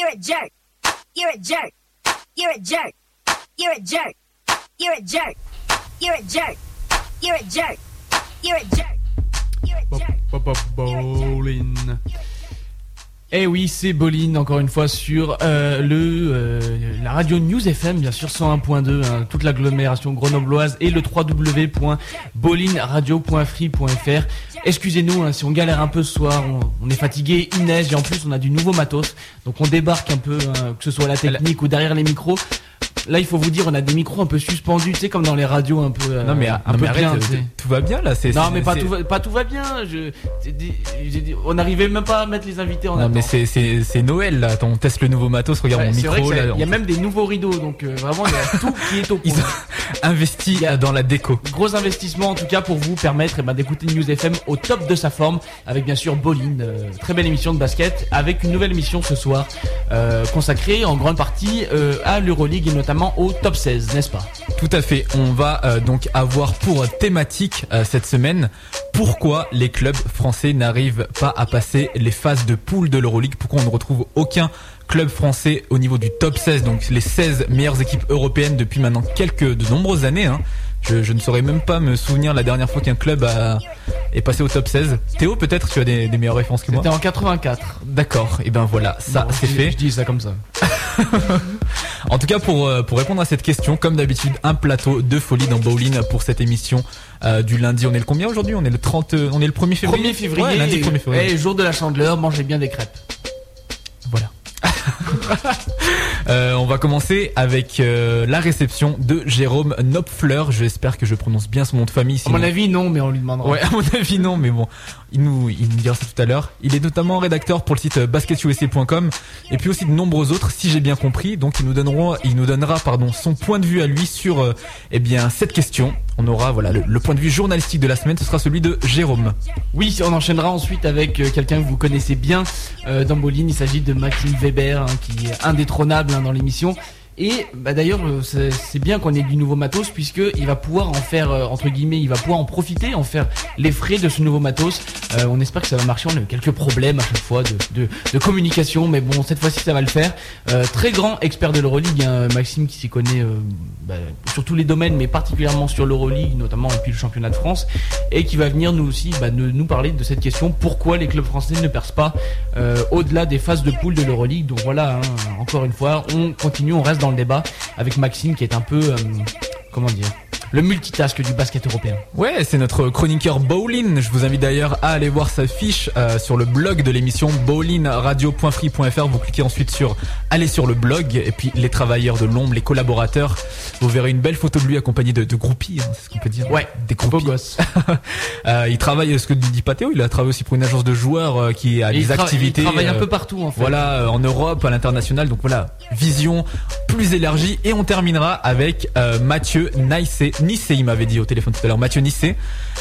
You're a jerk. You're a jerk. You're a jerk. You're a jerk. You're a jerk. You're a jerk. You're a jerk. You're a jerk. Bowling. Eh oui, c'est Bolin encore une fois sur euh, le euh, la radio News FM, bien sûr 101.2, hein, toute l'agglomération grenobloise et le www.bolinradio.free.fr. Excusez-nous hein, si on galère un peu ce soir, on, on est fatigué, il neige et en plus on a du nouveau matos, donc on débarque un peu, hein, que ce soit à la technique ou derrière les micros. Là, il faut vous dire, on a des micros un peu suspendus, tu sais, comme dans les radios un peu. euh, Non mais, un non, peu mais arrête, bien, tu sais. tout va bien là. c'est- Non, mais pas tout, va, pas tout va bien. Je, j'ai dit- j'ai dit- on n'arrivait même pas à mettre les invités en Non mais c'est c'est c'est Noël là. On teste le nouveau matos. Regarde Ouais, mon micro il y a même des nouveaux rideaux, donc euh, vraiment il y a tout qui est au point. Ils ont investi Il y a- dans la déco. Gros investissement en tout cas pour vous permettre eh ben, d'écouter News FM au top de sa forme avec bien sûr Bolin, euh, très belle émission de basket avec une nouvelle émission ce soir euh, consacrée en grande partie à l'Euroleague et notamment au top 16, n'est-ce pas? Tout à fait. On va euh, donc avoir pour thématique euh, cette semaine pourquoi les clubs français n'arrivent pas à passer les phases de poule de l'Euroleague. Pourquoi on ne retrouve aucun club français au niveau du top 16, donc les 16 meilleures équipes européennes depuis maintenant quelques de nombreuses années. Hein. Je, je ne saurais même pas me souvenir la dernière fois qu'un club a, est passé au top 16. Théo, peut-être tu as des, des meilleures références que moi. C'était en 84. D'accord. Et ben voilà, ça c'est fait. Je dis ça comme ça. En tout cas, pour, euh, pour répondre à cette question, comme d'habitude, un plateau de folie dans Bowling pour cette émission euh, du lundi. On est le combien aujourd'hui? On est le 30, euh, on est le 1er février 1er février, Ouais, lundi 1er février. et jour de la chandeleur, mangez bien des crêpes. Voilà. Euh, on va commencer avec euh, la réception de Jérôme Nopfler. J'espère que je prononce bien son nom de famille. À mon avis, non, mais on lui demandera. Ouais, à mon avis non, mais bon, il nous, il nous dira ça tout à l'heure. Il est notamment rédacteur pour le site euh, basketusa.com et puis aussi de nombreux autres, si j'ai bien compris. Donc il nous donneront, il nous donnera, pardon, son point de vue à lui sur, euh, eh bien, cette question. On aura, voilà, le, point de vue journalistique de la semaine. Ce sera celui de Jérôme. Oui, on enchaînera ensuite avec euh, quelqu'un que vous connaissez bien euh, dans Bolin. Il s'agit de Maxime Weber, hein, qui est indétrônable hein, dans l'émission. Et bah, d'ailleurs, euh, c'est bien qu'on ait du nouveau matos puisque il va pouvoir en faire euh, entre guillemets, il va pouvoir en profiter, en faire les frais de ce nouveau matos. Euh, on espère que ça va marcher. On a eu quelques problèmes à chaque fois de, communication, mais bon, cette fois-ci ça va le faire. Très grand expert de l'Euroleague, hein, Maxime qui s'y connaît bah, sur tous les domaines, mais particulièrement sur l'Euroleague, notamment et puis le championnat de France, et qui va venir nous aussi bah, nous parler de cette question pourquoi les clubs français ne percent pas au-delà des phases de poule de l'Euroleague? Donc voilà, hein, encore une fois, on continue, on reste dans le débat avec Maxime qui est un peu, euh, comment dire, le multitask du basket européen. Ouais, c'est notre chroniqueur Bowlin. Je vous invite d'ailleurs à aller voir sa fiche euh, sur le blog de l'émission bowlinradio.free.fr. Vous cliquez ensuite sur aller sur le blog et puis les travailleurs de l'ombre, les collaborateurs. Vous verrez une belle photo de lui accompagné de, de groupies, hein, c'est ce qu'on peut dire. Ouais, des Beau groupies. gosse. Euh, il travaille, ce que dit pas Théo, il a travaillé aussi pour une agence de joueurs euh, qui a Et des activités. Il travaille un euh, peu partout en fait. voilà, en Europe, à l'international. Donc voilà, vision plus élargie. Et on terminera avec Mathieu Nicé. Nicé, il m'avait dit au téléphone tout à l'heure. Mathieu Nicé,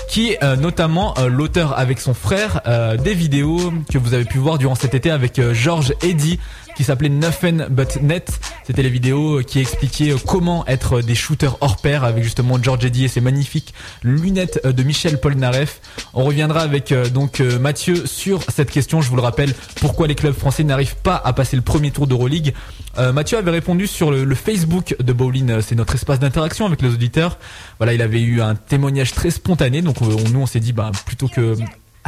qui est euh, notamment euh, l'auteur avec son frère euh, des vidéos que vous avez pu voir durant cet été avec Georges Eddy qui s'appelait Nothing But Net. C'était les vidéos euh, qui expliquaient euh, comment être des shooters hors pair avec justement George Eddy et ses magnifiques lunettes de Michel Polnareff. On reviendra avec euh, donc euh, Mathieu sur cette question. Je vous le rappelle, pourquoi les clubs français n'arrivent pas à passer le premier tour d'Euroleague? Euh, Mathieu avait répondu sur le, Facebook de Bowling, euh, c'est notre espace d'interaction avec les auditeurs. Voilà, il avait eu un témoignage très spontané, donc on- nous on s'est dit, bah, plutôt que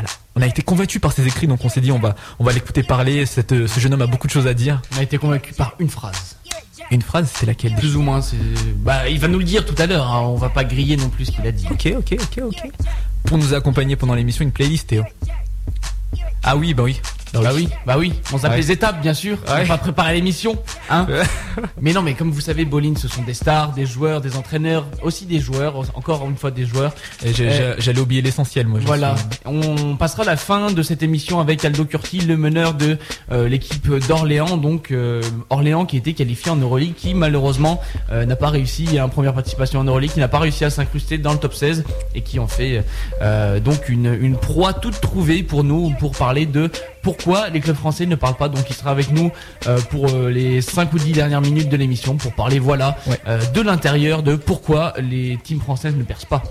voilà, on a été convaincu par ses écrits, donc on s'est dit on va on va l'écouter parler. Cette, ce jeune homme a beaucoup de choses à dire. On a été convaincu par une phrase. Une phrase, c'était laquelle? Plus ou moins, c'est. Bah, il va nous le dire tout à l'heure. hein, On va pas griller non plus ce qu'il a dit. Ok, ok, ok, ok. Pour nous accompagner pendant l'émission, une playlist, Théo. Ah oui, bah oui. Bah oui, bah oui. On zappe Ouais. les étapes, bien sûr. On Ouais. va préparer l'émission, hein. mais non, mais comme vous savez, Bolin, ce sont des stars, des joueurs, des entraîneurs, aussi des joueurs, encore une fois des joueurs. Et j'ai- j'ai- J'allais oublier l'essentiel, moi. je Voilà. suis- On passera la fin de cette émission avec Aldo Curti, le meneur de euh, l'équipe d'Orléans, donc euh, Orléans qui était qualifié en Euroleague, qui malheureusement euh, n'a pas réussi à une première participation en Euroleague, qui n'a pas réussi à s'incruster dans le top 16 et qui en fait euh, donc une, une proie toute trouvée pour nous pour parler de pourquoi les clubs français ne parlent pas. Donc il sera avec nous euh, pour euh, les 5 ou 10 dernières minutes de l'émission pour parler voilà Ouais. euh, de l'intérieur de pourquoi les teams françaises ne percent pas.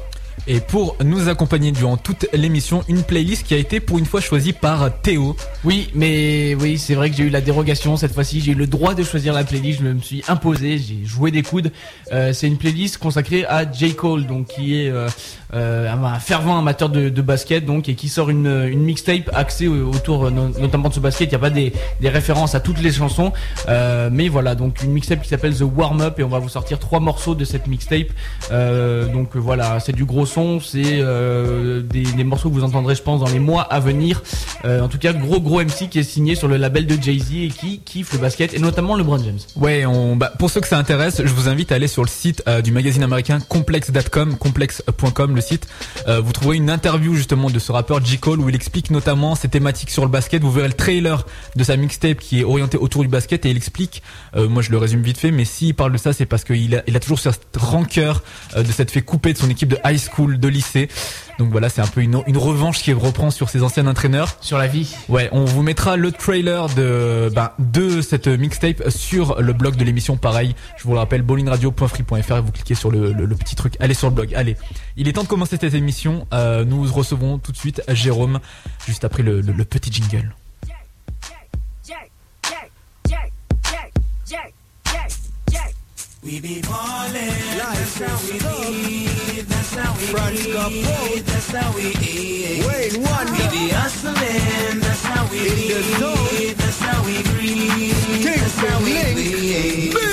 Et pour nous accompagner durant toute l'émission, une playlist qui a été pour une fois choisie par Théo. Oui, mais oui, c'est vrai que j'ai eu la dérogation cette fois-ci. J'ai eu le droit de choisir la playlist. Je me suis imposé. J'ai joué des coudes. Euh, c'est une playlist consacrée à J Cole, donc qui est euh, euh, un fervent amateur de, basket, donc et qui sort une, mixtape axée autour notamment de ce basket. Il n'y a pas des, des, références à toutes les chansons, mais voilà, donc une mixtape qui s'appelle The Warm Up et on va vous sortir trois morceaux de cette mixtape. Donc voilà, c'est du gros c'est euh, des, morceaux que vous entendrez, je pense, dans les mois à venir. Euh, en tout cas, gros gros MC qui est signé sur le label de Jay Z et qui kiffe le basket et notamment LeBron James. Ouais, bah, pour ceux que ça intéresse, je vous invite à aller sur le site euh, du magazine américain complex.com, complex.com le site. Vous trouverez une interview justement de ce rappeur J Cole où il explique notamment ses thématiques sur le basket. Vous verrez le trailer de sa mixtape qui est orienté autour du basket et il explique. moi, je le résume vite fait, mais s'il parle de ça, c'est parce qu'il a, a toujours cette rancœur de s'être fait couper de son équipe de high school, de lycée. Donc voilà, c'est un peu une, une revanche qui reprend sur ses anciens entraîneurs. Sur la vie. Ouais, on vous mettra le trailer de, bah, de cette mixtape sur le blog de l'émission. Pareil, je vous le rappelle, bowlingradio.free.fr et vous cliquez sur le, le, petit truc. Allez sur le blog. Allez, il est temps de commencer cette émission. Euh, nous recevons tout de suite Jérôme, juste après le, le, le petit jingle. We be ballin', that's how we live, that's how we Front eat, that's how we eat. Wayne Wonder. We be hustlin', that's how we live, that's how we breathe, that's how we live.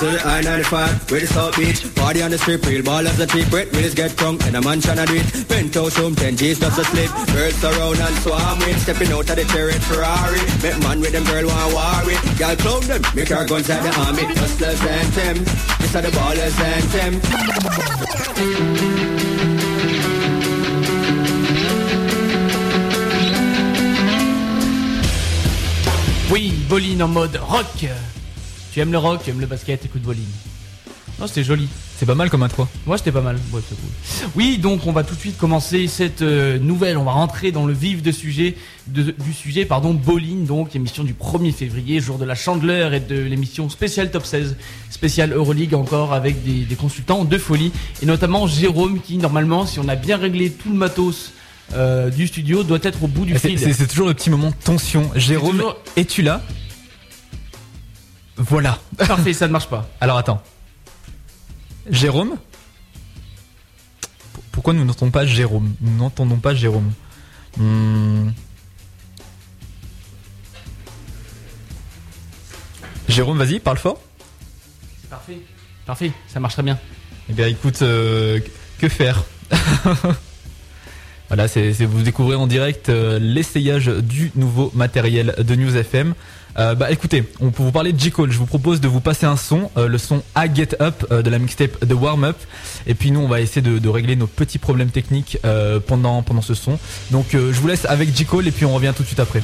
To the I-95, where the South Beach. Party on the strip, real ball as a cheap Wet wheels get drunk, and a man tryna do it Penthouse room, 10 G's just a slip. Girls around and swarm with. Stepping out of the chariot Ferrari. Make man with them girl want war with. Girl clown them, make our guns at the army. Hustlers and them, Oui, Boline en mode rock Tu aimes le rock, tu aimes le basket, écoute Boline. Non, c'était joli. C'est pas mal comme intro. Moi, c'était pas mal. Ouais, cool. Oui, donc on va tout de suite commencer cette euh, nouvelle. On va rentrer dans le vif de sujet, de, du sujet, pardon, Boline, donc émission du 1er février, jour de la Chandeleur et de l'émission spéciale Top 16, spéciale Euroleague encore avec des, des, consultants de folie et notamment Jérôme qui normalement, si on a bien réglé tout le matos. Euh, du studio doit être au bout du fil. C'est toujours le petit moment de tension. Jérôme, toujours... es-tu là? Voilà. Parfait, ça ne marche pas. Alors attends. Jérôme Pourquoi nous n'entendons pas Jérôme? Nous n'entendons pas Jérôme. Hmm. Jérôme, vas-y, parle fort. C'est parfait. Parfait, ça marche très bien. Eh bien, écoute, euh, que faire? Voilà, c'est vous découvrez en direct euh, l'essayage du nouveau matériel de News FM. Euh, bah écoutez, on peut vous parler de J. Cole. Je vous propose de vous passer un son, euh, le son I Get Up euh, de la mixtape The Warm Up. Et puis nous, on va essayer de, régler nos petits problèmes techniques euh, pendant, pendant ce son. Donc je vous laisse avec J. Cole et puis on revient tout de suite après.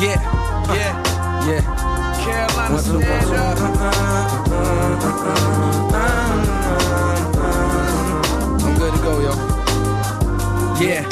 Yeah. Yeah, yeah. I'm good to go, yo. Yeah.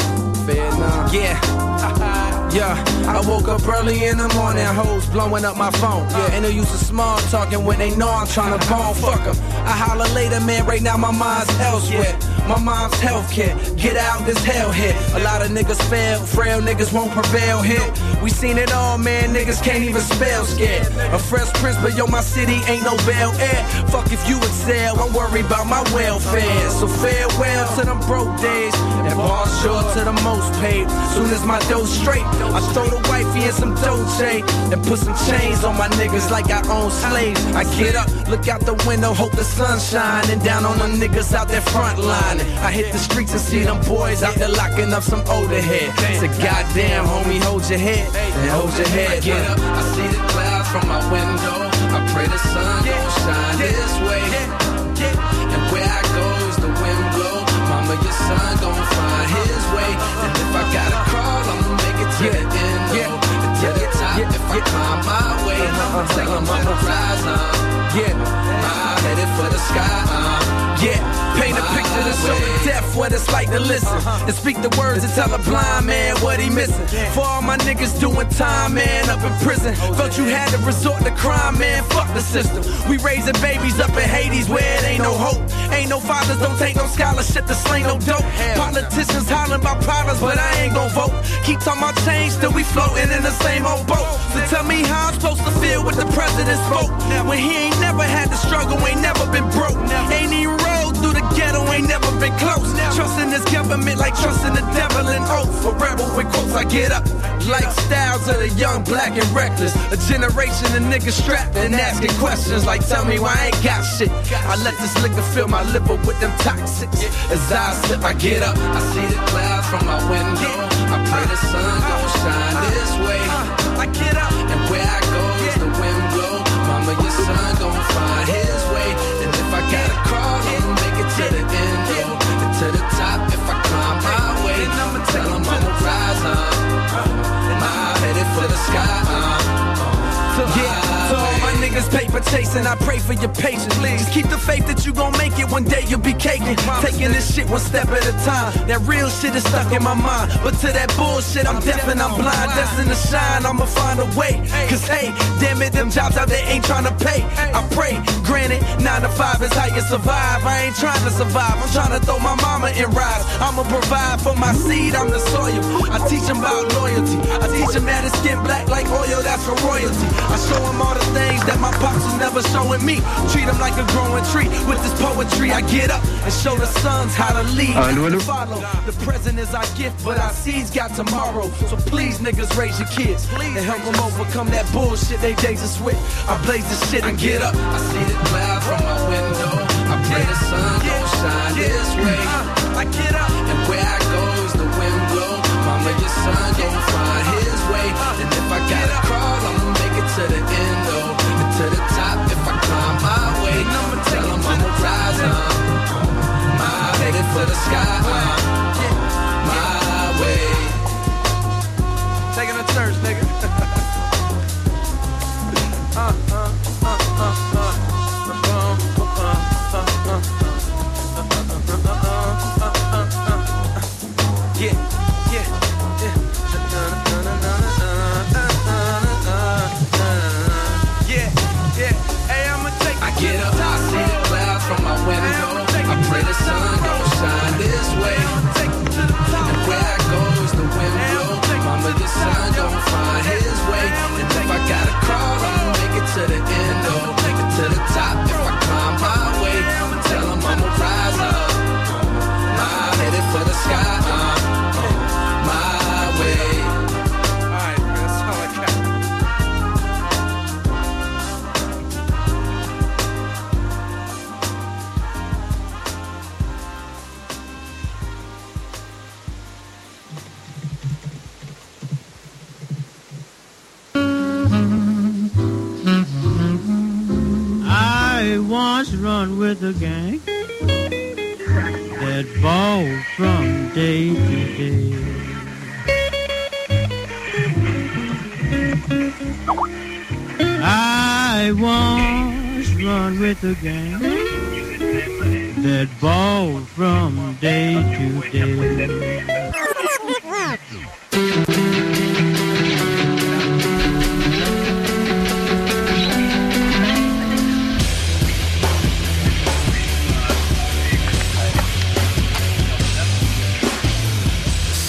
Vietnam. Yeah. Yeah, I woke up early in the morning, hoes blowing up my phone. Uh. Yeah, and they used to small talking when they know I'm trying to uh-huh. bone. Fuck them. I holler later, man. Right now my mind's elsewhere. My mom's healthcare. Get out this hell hit. A lot of niggas fail, frail niggas won't prevail here. We seen it all, man. Niggas can't even spell scared. A fresh prince, but yo, my city ain't no Bel Air. Fuck if you excel, I'm worried about my welfare. So farewell to them broke days. And ball short to the most paid. Soon as my dough straight, I throw the wifey in some Dolce. And put some chains on my niggas like I own slaves. I get up, look out the window, hope the sun shine. And down on them niggas out there front line. I hit the streets and see them boys out there locking up some older head. So goddamn, homie, hold your head. And hold your head. Get up, I see the clouds from my window. I pray the sun gon' shine this way. And where I go is the wind blow. Mama, your son gon' find his way. And if I gotta crawl, I'ma make it to the end. Yeah. To the top, if I climb my way, him the rise. Uh. Yeah, I'm headed for the sky. Uh. Yeah. Paint a picture to show the deaf what it's like to listen. And speak the words and tell a blind man what he missing. For all my niggas doing time, man, up in prison. Felt you had to resort to crime, man, fuck the system. We raising babies up in Hades where it ain't no hope. Ain't no fathers, don't take no scholarship to sling no dope. Politicians hollering about problems, but I ain't gon' vote. Keep talking about change, still we floating in the same old boat. So tell me how I'm supposed to feel with the president spoke. When he ain't never had to struggle, ain't never been broke. Ain't even rolled through the ghetto, ain't never been close. Trusting this government like trusting the devil and oath. For rebel with quotes, I get up. Lifestyles of the young, black, and reckless. A generation of niggas strapped and asking questions like, tell me why I ain't got shit. I let this liquor fill my liver with them toxics. As I sip, I get up. I see the clouds from my window. I pray the sun gon' shine this way. Mama, your son gon' find his way. And if I gotta crawl, I'ma make it to the end, yo. And to the top if I climb my way. I'ma tell him I'ma rise, up. I'm headed for the sky, niggas paper chasing, I pray for your patience. Please. Just keep the faith that you gon' make it one day, you'll be caking. Taking this shit one step at a time. That real shit is stuck in my mind. But to that bullshit, I'm deaf and I'm blind. Destined to shine, I'ma find a way. Cause hey, damn it, them jobs out there ain't trying to pay. I pray, granted, 9 to 5 is how you survive. I ain't trying to survive, I'm trying to throw my mama in rise. I'ma provide for my seed, I'm the soil. I teach them about loyalty. I teach them that it's skin black like oil, that's for royalty. I show them all the things that my pops was never showing me. Treat them like a growing tree. With this poetry, I get up and show the sons how to lead. Allô, allô? Follow. The present is our gift, but our seeds got tomorrow. So please, niggas, raise your kids and help them overcome that bullshit they days of switch. I blaze this shit and get up. I see the cloud from my window. I pray the sun gon' shine this way. Uh, I get up and where I go is the wind blow. Mama, your son gon' find his way. Uh, and if I gotta crawl, I'ma make it to the end, though. To the top if I climb my way. I'ma tell him I'ma rise, uh. My headed for the sky,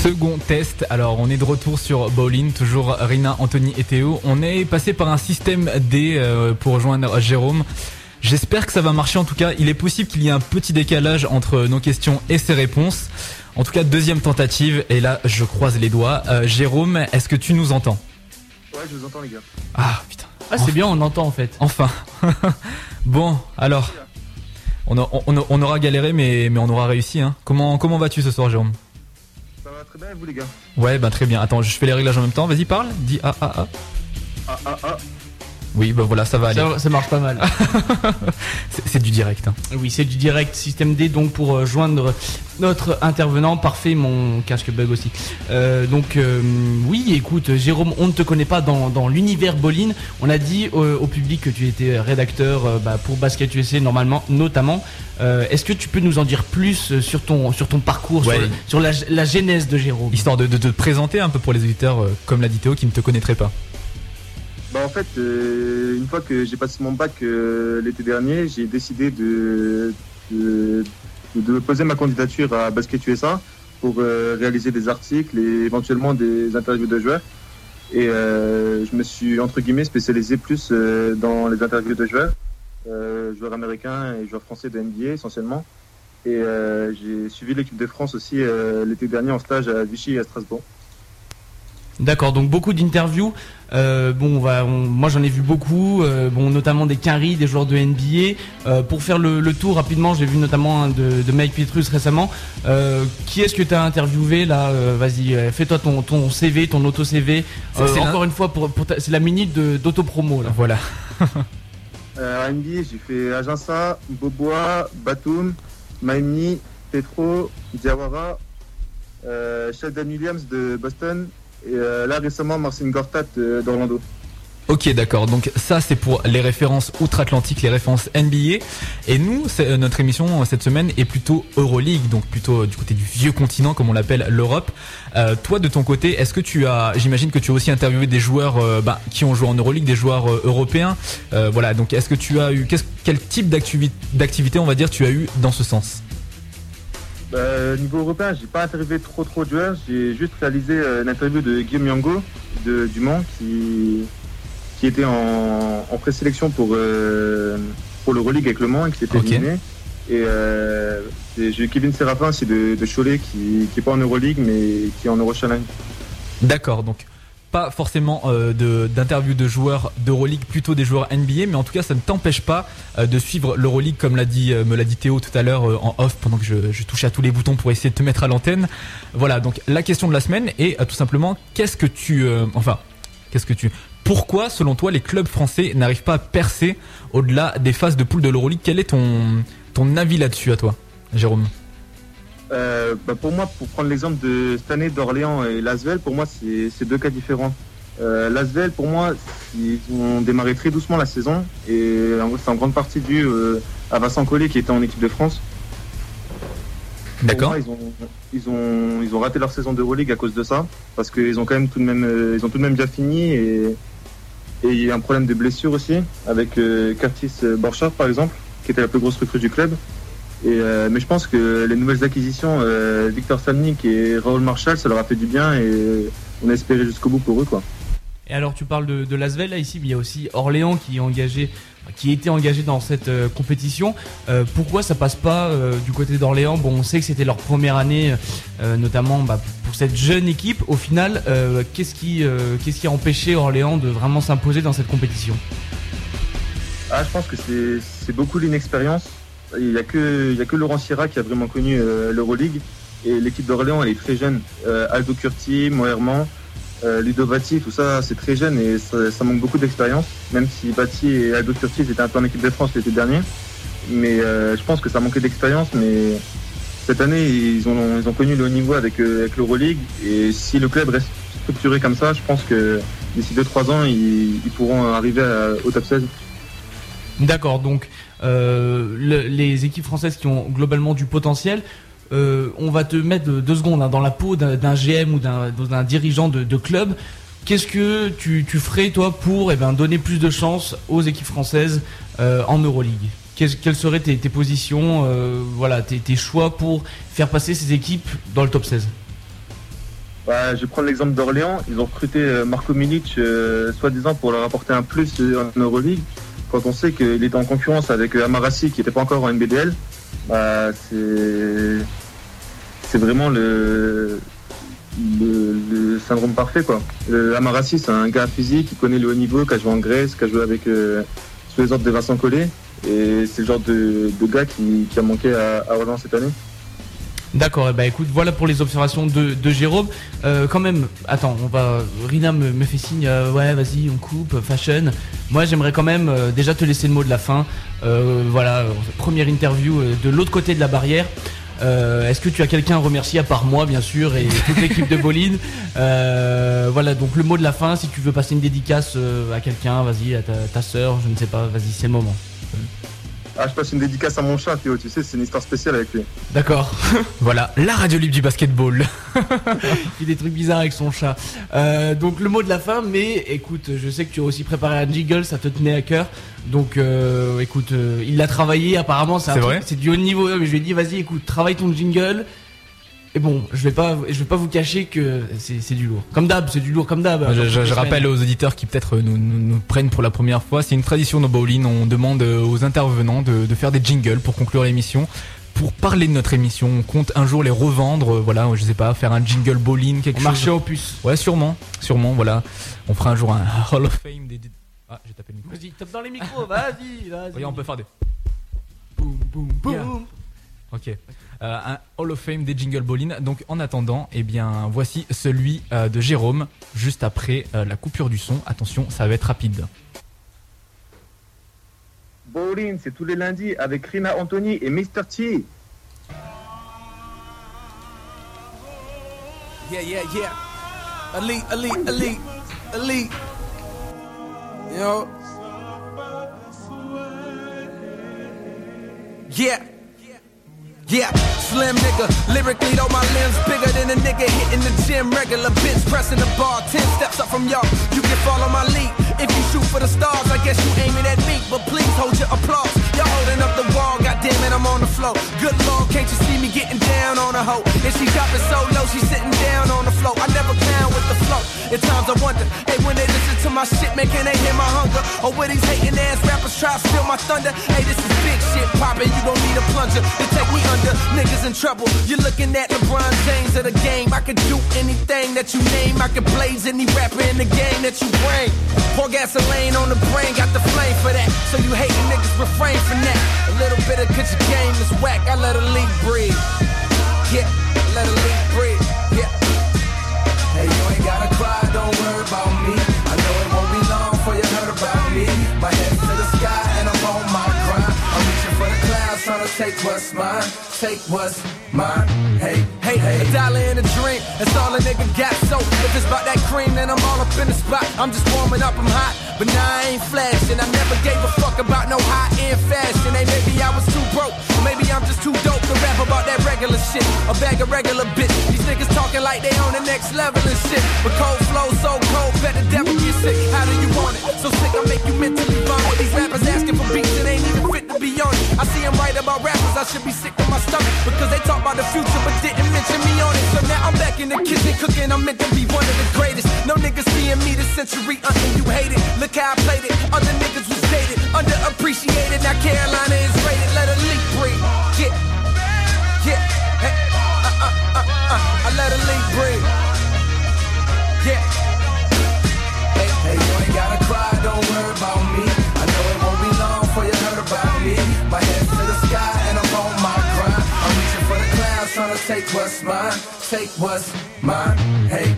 Second test, alors on est de retour sur Bowling, toujours Rina, Anthony et Théo. On est passé par un système D euh, pour rejoindre Jérôme. J'espère que ça va marcher en tout cas. Il est possible qu'il y ait un petit décalage entre nos questions et ses réponses. En tout cas, deuxième tentative et là je croise les doigts. Euh, Jérôme, est-ce que tu nous entends? Ouais, je vous entends, les gars. Ah putain, Ah, c'est bien, on entend en fait. enfin. bon, alors, on, a- on- on aura galéré mais, mais on aura réussi. Hein. Comment, comment vas-tu ce soir Jérôme? Va très bien, et vous, les gars? Ouais, ben très bien. Attends, je fais les réglages en même temps. Vas-y, parle. Dis ah ah ah. Ah, ah, ah. Oui, bah voilà, ça va aller. Ça, ça marche pas mal. C'est du direct. hein. Oui, c'est du direct système D donc pour euh, joindre notre intervenant. Parfait, mon casque bug aussi. Euh, donc euh, oui, écoute, Jérôme, on ne te connaît pas dans, dans l'univers Boline. On a dit euh, au public que tu étais rédacteur bah, pour Basket USA normalement, notamment. Est-ce que tu peux nous en dire plus sur ton sur ton parcours, Ouais. sur, la, la genèse de Jérôme? Histoire de, de te présenter un peu pour les auditeurs, comme l'a dit Théo, qui ne te connaîtraient pas. Bah en fait, euh, une fois que j'ai passé mon bac euh, l'été dernier, j'ai décidé de, de, de poser ma candidature à Basket USA pour euh, réaliser des articles et éventuellement des interviews de joueurs. Et euh, je me suis entre guillemets spécialisé plus euh, dans les interviews de joueurs, joueurs américains et joueurs français de NBA essentiellement. Et j'ai suivi l'équipe de France aussi l'été dernier en stage à Vichy et à Strasbourg. D'accord, donc beaucoup d'interviews. Euh, bon, on va, on- moi j'en ai vu beaucoup, euh, bon, notamment des Quinry, des joueurs de NBA. Euh, pour faire le, le tour rapidement, j'ai vu notamment un de, de Mike Petrus récemment. Euh, qui est-ce que tu as interviewé là Euh, Vas-y, euh, fais-toi ton, ton CV, ton auto-CV. C'est- Euh, encore une fois, pour, pour ta- c'est la minute d'auto-promo là. Voilà. Euh, à NBA, j'ai fait Aginsa, Bobois, Batum, Miami, Petro, Diawara, euh, Sheldon Williams de Boston et euh, là récemment Marcin Gortat euh, d'Orlando. Ok, d'accord. Donc ça, c'est pour les références outre-Atlantique, les références NBA. Et nous, euh, notre émission cette semaine est plutôt Euroleague, donc plutôt du côté du vieux continent, comme on l'appelle l'Europe. Toi, de ton côté, est-ce que tu as, j'imagine que tu as aussi interviewé des joueurs bah, qui ont joué en Euroleague, des joueurs européens. Voilà. Donc, est-ce que tu as eu, quel type d'activi- d'activité, on va dire, tu as eu dans ce sens? Euh, niveau européen, j'ai pas interviewé trop trop de joueurs, j'ai juste réalisé euh, une interview de Guillaume Yango de du Mans qui qui était en, en présélection pour euh, pour l'Euroleague avec Le Mans et qui s'était Ok. éliminé. Et euh, j'ai eu Kevin Séraphin aussi de, de Cholet qui qui est pas en Euroleague mais qui est en Eurochallenge. D'accord, donc pas forcément euh, de- de joueurs plutôt des joueurs NBA, mais en tout cas ça ne t'empêche pas euh, de suivre l'Euroleague comme l'a dit, euh, me l'a dit Théo tout à l'heure en off pendant que je, je à tous les boutons pour essayer de te mettre à l'antenne. Voilà, donc la question de la semaine est tout simplement qu'est-ce que tu, enfin, qu'est-ce que tu, pourquoi selon toi les clubs français n'arrivent pas à percer au-delà des phases de poule de l'Euroleague? Quel est ton avis là-dessus à toi, Jérôme? Euh, bah pour moi, pour prendre l'exemple de cette année d'Orléans et Lasvel, pour moi, c'est deux cas différents. Euh, Lasvel, pour moi, ils ont démarré très doucement la saison et c'est en grande partie dû euh, à Vincent Collet qui était en équipe de France. D'accord. ils, ont, ils, ont, ils ont raté leur saison d'Euroleague à cause de ça parce qu'ils ont quand même tout de même, euh, ils ont tout de même bien fini et, et il y a un problème de blessure aussi avec Curtis Borchardt par exemple, qui était la plus grosse recrue du club. Et, euh, mais je pense que les nouvelles acquisitions, euh, Victor Salnik et Raoul Marshall, ça leur a fait du bien et on a espéré jusqu'au bout pour eux. Quoi. Et alors tu parles de, de Lasvel là ici, mais il y a aussi Orléans qui est engagé, qui était engagé dans cette euh, compétition. Euh, pourquoi ça passe pas euh, du côté d'Orléans? Bon, on sait que c'était leur première année, notamment bah, pour cette jeune équipe. Au final, qu'est-ce qui, qu'est-ce qui a empêché Orléans de vraiment s'imposer dans cette compétition? Ah, je pense que c'est c'est beaucoup l'inexpérience. Il n'y a, que- il a que Laurent Sierra qui a vraiment connu euh, l'Euroleague. Et l'équipe d'Orléans, elle est très jeune. Euh, Aldo Curti, Moerman, euh, Ludo Batti, tout ça, c'est très jeune et ça, manque beaucoup d'expérience. Même si Batti et Aldo Curti étaient un peu en équipe de France l'été dernier. Mais je pense que ça manquait d'expérience. Mais cette année, ils ont, connu le haut niveau avec, l'Euroleague. Et si le club reste structuré comme ça, je pense que d'ici 2-3 ans, ils, pourront arriver au top 16. D'accord, donc le- les équipes françaises qui ont globalement du potentiel, euh, on va te mettre deux, secondes hein, dans la peau d'un GM ou d'un dirigeant de, club. Qu'est-ce que tu, ferais toi pour eh ben, donner plus de chance aux équipes françaises euh, en Euroleague? Quelles seraient tes, positions, euh, voilà, tes, choix pour faire passer ces équipes dans le top 16 Bah, je prendre l'exemple d'Orléans. Ils ont recruté euh, Marco Milic, euh, soi-disant pour leur apporter un plus euh, en Euroleague. Quand on sait qu'il était en concurrence avec euh, Amarassi, qui n'était pas encore en NBDL, bah, c'est vraiment le, syndrome parfait. Quoi. Amarassi, c'est un gars physique qui connaît le haut niveau, qui a joué en Grèce, qui a joué avec euh, sous les ordres de Vincent Collet. Et c'est le genre de, gars qui, a manqué à, à Orléans cette année. D'accord, bah écoute, voilà pour les observations de, Jérôme. Euh, quand même, attends, on va. Rina me, fait signe, euh, ouais, vas-y, on coupe, fashion. Moi, j'aimerais quand même euh, déjà te laisser le mot de la fin. Voilà, première interview de l'autre côté de la barrière. Est-ce que tu as quelqu'un à remercier à part moi, bien sûr, et toute l'équipe de Boline Euh, Voilà, donc le mot de la fin. Si tu veux passer une dédicace à quelqu'un, vas-y, à ta, ta sœur, je ne sais pas, vas-y, c'est le moment. Ah, je passe une dédicace à mon chat, Théo, tu sais, c'est une histoire spéciale avec lui. D'accord. Voilà, la radio libre du basketball. Il fait des trucs bizarres avec son chat. Euh, donc le mot de la fin, mais écoute, je sais que tu as aussi préparé un jingle, ça te tenait à cœur. Donc euh, écoute, euh, il l'a travaillé, apparemment c'est c'est du haut niveau. Mais je lui ai dit, vas-y, écoute, travaille ton jingle. Et bon, je vais pas, je vais pas vous cacher que c'est du lourd. Comme d'hab, c'est du lourd comme d'hab. Je, rappelle aux auditeurs qui peut-être nous, nous, nous prennent pour la première fois, c'est une tradition de Bowling, on demande euh, aux intervenants de, de faire des jingles pour conclure l'émission. Pour parler de notre émission, on compte un jour les revendre, euh, voilà, je sais pas, faire un jingle bowling, quelque On chose. marchait au puce. Ouais, sûrement, sûrement, voilà. On fera un jour un Hall of Fame des... Ah, j'ai tapé le micro. Vas-y, tape dans les micros, vas-y, vas-y. Regarde, on peut faire des... Boum, boum, boum. Yeah. Ok. Euh, un Hall of Fame des Jingle Bowling. Donc en attendant, eh bien voici celui euh, de Jérôme juste après euh, la coupure du son. Attention, ça va être rapide. Bowling, c'est tous les lundis avec Rina Anthony et Mr. T. Yeah, yeah, yeah. Elite, elite, elite, elite. You know? Yeah. Yeah, slim nigga. Lyrically, though, my limbs bigger than a nigga hitting the gym regular. Bitch pressing the bar, 10 steps up from y'all. You can follow my lead. If you shoot for the stars, I guess you aiming at me. But please hold your applause. Y'all holding up the wall, goddamn it, I'm on the floor. Good lord, can't you see me getting down on a hoe? And she dropping so low, she sitting down on the floor. I never clown with the flow. At times I wonder, hey, when they listen to my shit, man, can they hear my hunger? Or will these hating ass rappers try to steal my thunder? Hey, this is big shit poppin', you gon' need a plunger to take me under. Niggas in trouble. You're looking at LeBron James of the game. I could do anything that you name. I could blaze any rapper in the game that you bring. Pour gasoline on the brain, got the flame for that. So you hating niggas refrain A little bit of your game is whack. I let a leak breathe. Yeah, I let a leak breathe. Yeah. Hey, you ain't gotta cry, don't worry about me. I know it won't be long before you heard about me. My head to the sky and I'm on my grind. I'm reaching for the clouds, trying to take what's mine. Take what's mine. Hey, hey. A dollar and a drink, that's all a nigga got. So if it's about that cream, then I'm all up in the spot. I'm just warming up, I'm hot. But now I ain't flashing. I never gave a fuck about no high end fashion. Hey, maybe I was too broke. Or maybe I'm just too dope to rap about that regular shit. A bag of regular bitch. These niggas talking like they on the next level and shit. But cold flow so cold, bet the devil get sick. How do you want it? So sick, I make you mentally vomit. These rappers asking for beats that ain't even fit to be on it. I see them write about rappers, I should be sick to my stomach. Because they talk about the future but in the kitchen cooking, I'm meant to be one of the greatest. No niggas seeing me this century, uh, and you hate it. Look how I played it. Other niggas was dated, underappreciated. Now Carolina is rated, let a leak breathe. Yeah, yeah, hey, uh, uh, uh, uh, I let a leak breathe. Yeah. Hey, hey, you ain't gotta cry, don't worry about me. I know it won't be long before you heard about me. My head to the sky and I'm on my grind. I'm reaching for the clouds, trying to take what's mine. Take what's mine. Hey,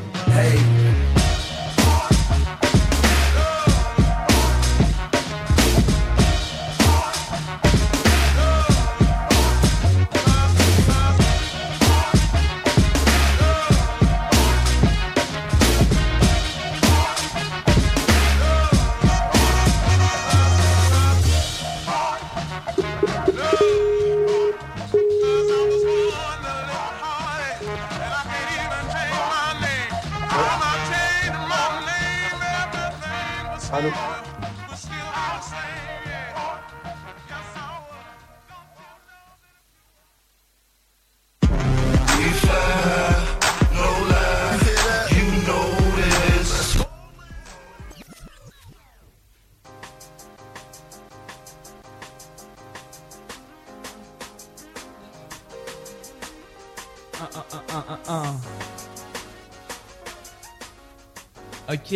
Ok,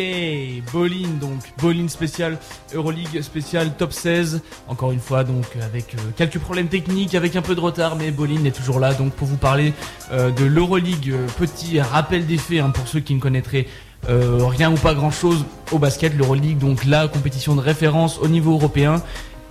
Bolin donc, Bolin spécial, Euroleague spécial top 16. Encore une fois donc avec euh, quelques problèmes techniques, avec un peu de retard, mais Bolin est toujours là donc pour vous parler euh, de l'Euroleague. Euh, Petit rappel des faits hein, pour ceux qui ne connaîtraient rien ou pas grand chose au basket, l'Euroleague donc la compétition de référence au niveau européen.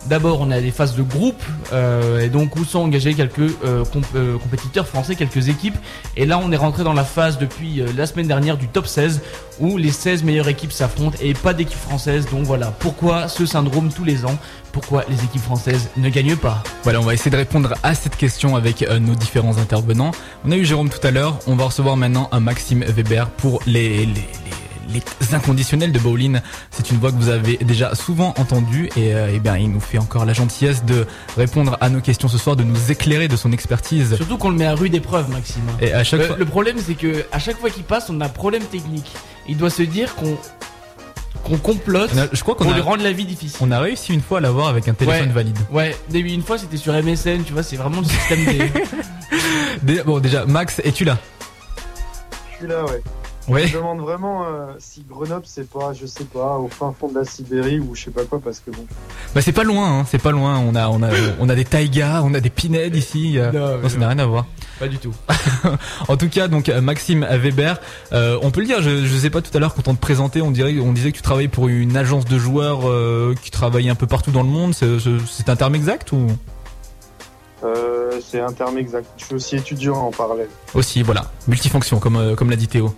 D'abord, on a des phases de groupe, euh, et donc où sont engagés quelques euh, euh, compétiteurs français, quelques équipes. Et là, on est rentré dans la phase depuis la semaine dernière du top 16, où les 16 meilleures équipes s'affrontent et pas d'équipe française. Donc voilà, pourquoi ce syndrome tous les ans? Pourquoi les équipes françaises ne gagnent pas? Voilà, on va essayer de répondre à cette question avec nos différents intervenants. On a eu Jérôme tout à l'heure, on va recevoir maintenant un Maxime Weber pour les, les, les, les inconditionnels de Bowling. C'est une voix que vous avez déjà souvent entendue et, euh, eh bien, il nous fait encore la gentillesse de répondre à nos questions ce soir, de nous éclairer de son expertise. Surtout qu'on le met à rude épreuve, Maxime. hein. Et à chaque Le, fois, le problème, c'est que à chaque fois qu'il passe, on a un problème technique. Il doit se dire qu'on qu'on complote a- je crois qu'on pour lui rendre la vie difficile. on a réussi une fois à l'avoir avec un téléphone Ouais. valide. Ouais, début une fois c'était sur MSN, tu vois, c'est vraiment le système des. Dé- Bon, déjà, Max, es-tu là? Je suis là, ouais. Je me demande vraiment euh, si Grenoble, c'est pas, je sais pas, au fin fond de la Sibérie ou je sais pas quoi, parce que bon. Bah c'est pas loin, hein, c'est pas loin. On a, on a, on a des taïgas, on a des pinèdes ici. euh, Non, non, ça n'a rien à voir. Pas du tout. En tout cas, donc euh, Maxime Weber, euh, on peut le dire. Je, je sais pas tout à l'heure quand on te présentait, on dirait, on disait que tu travaillais pour une agence de joueurs euh, qui travaillait un peu partout dans le monde. C'est un terme exact ou? Euh, c'est un terme exact. Je suis aussi étudiant en parallèle. aussi voilà, multifonction comme euh, comme l'a dit Théo.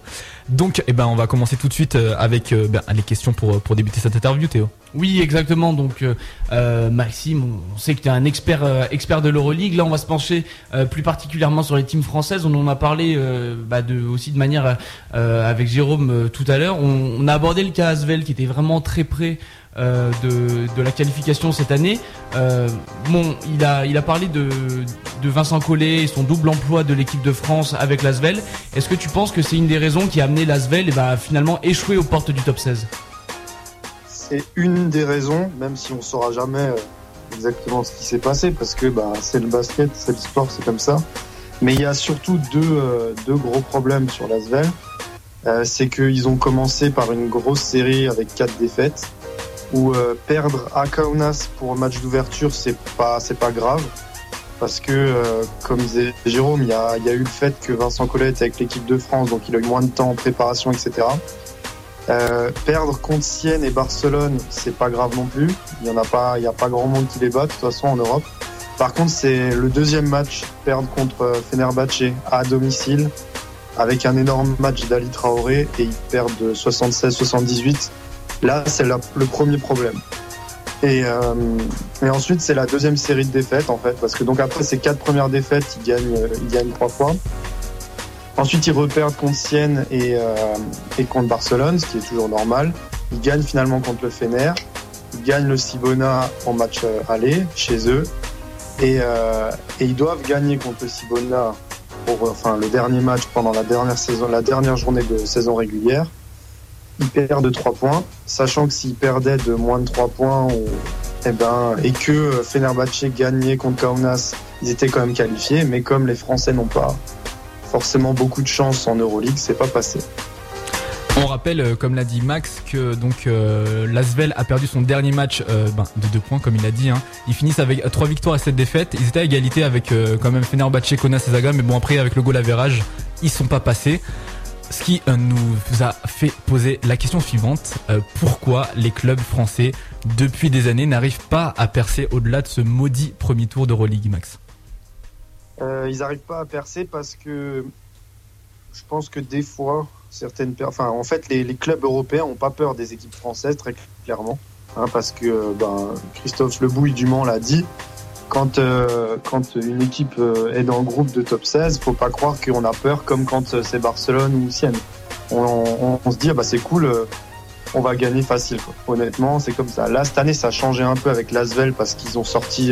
Donc, eh ben, on va commencer tout de suite euh, avec euh, ben, les questions pour pour débuter cette interview, Théo. Oui, exactement. Donc, euh, euh, Maxime, on sait que tu es un expert, euh, de l'Euroleague. Là, on va se pencher euh, plus particulièrement sur les teams françaises. On en a parlé euh, bah, aussi de manière euh, avec Jérôme euh, tout à l'heure. On, a abordé le cas Asvel qui était vraiment très près euh, de, la qualification cette année. Euh, bon, il a, il a parlé de, de Vincent Collet et son double emploi de l'équipe de France avec l'Asvel. Est-ce que tu penses que c'est une des raisons qui a amené l'Asvel et bah, finalement échouer aux portes du top 16 C'est une des raisons, même si on saura jamais euh, exactement ce qui s'est passé, parce que bah, c'est le basket, c'est le sport, c'est comme ça. Mais il y a surtout deux, euh, gros problèmes sur l'Asvel. Euh, c'est qu'ils ont commencé par une grosse série avec quatre défaites, où perdre à Kaunas pour un match d'ouverture, c'est pas grave. Parce que, euh, comme disait Jérôme, il y a, eu le fait que Vincent Collet était avec l'équipe de France, donc il a eu moins de temps en préparation, etc. Euh, perdre contre Sienne et Barcelone, c'est pas grave non plus. Il y en a pas, il y a pas grand monde qui les bat de toute façon en Europe. Par contre, c'est le deuxième match, perdre contre euh, Fenerbahçe à domicile, avec un énorme match d'Ali Traoré et ils perdent de 76-78. Là, c'est le premier problème. Et, euh, ensuite, c'est la deuxième série de défaites en fait, parce que donc après ces quatre premières défaites, ils gagnent, euh, ils gagnent trois fois. Ensuite, ils reperdent contre Sienne et, euh, et contre Barcelone, ce qui est toujours normal. Ils gagnent finalement contre le Fener. Ils gagnent le Cibona en match euh, aller chez eux. Et, et ils doivent gagner contre le Cibona pour enfin, le dernier match pendant la dernière saison, la dernière journée de saison régulière. Ils perdent de 3 points, sachant que s'ils perdaient de moins de 3 points eh ben, et que euh, Fenerbahçe gagnait contre Kaunas, ils étaient quand même qualifiés. Mais comme les Français n'ont pas forcément beaucoup de chance en Euroleague, c'est pas passé. On rappelle, euh, comme l'a dit Max, que donc euh, a perdu son dernier match ben, de deux points, comme il a dit. Hein. Ils finissent avec trois victoires et sept défaites. Ils étaient à égalité avec quand même Fenerbahçe, Kaunas et Zaga, mais bon après avec le goal average, ils sont pas passés. Ce qui euh, nous a fait poser la question suivante euh, pourquoi les clubs français depuis des années n'arrivent pas à percer au-delà de ce maudit premier tour d'Euroleague, Max? Euh, ils n'arrivent pas à percer parce que je pense que des fois, certaines, enfin, en fait, les, clubs européens ont pas peur des équipes françaises très clairement, hein, parce que ben, Christophe Lebouille du Mans l'a dit. Quand, euh, quand une équipe euh, est dans le groupe de top 16, faut pas croire qu'on a peur comme quand euh, c'est Barcelone ou Sienne. On, se dit, ah bah, c'est cool, on va gagner facile. Honnêtement, c'est comme ça. Là, cette année, ça a changé un peu avec l'Asvel parce qu'ils ont sorti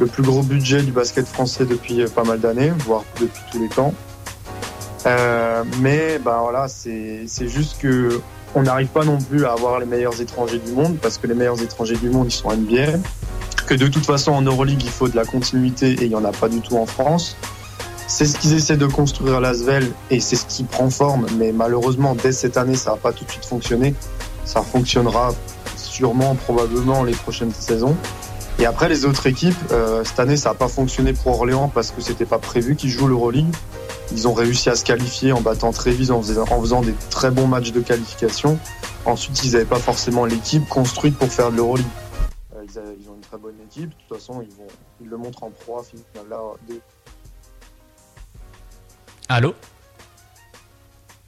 le plus gros budget du basket français depuis pas mal d'années, voire depuis tous les temps. Mais bah voilà, c'est c'est juste que on n'arrive pas non plus à avoir les meilleurs étrangers du monde parce que les meilleurs étrangers du monde ils sont NBA. Que de toute façon en Euroleague il faut de la continuité et il y en a pas du tout en France. C'est ce qu'ils essaient de construire à Lasvel et c'est ce qui prend forme. Mais malheureusement, dès cette année, ça va pas tout de suite fonctionner. Ça fonctionnera sûrement, probablement les prochaines saisons. Et après, les autres équipes, euh, cette année, ça n'a pas fonctionné pour Orléans parce que c'était pas prévu qu'ils jouent l'Euroleague. Ils ont réussi à se qualifier en battant Trévise en faisant, en faisant des très bons matchs de qualification. Ensuite, ils n'avaient pas forcément l'équipe construite pour faire de l'Euroleague. Équipe. De toute façon, ils, vont, ils le montrent en proie. Là, de- Allô?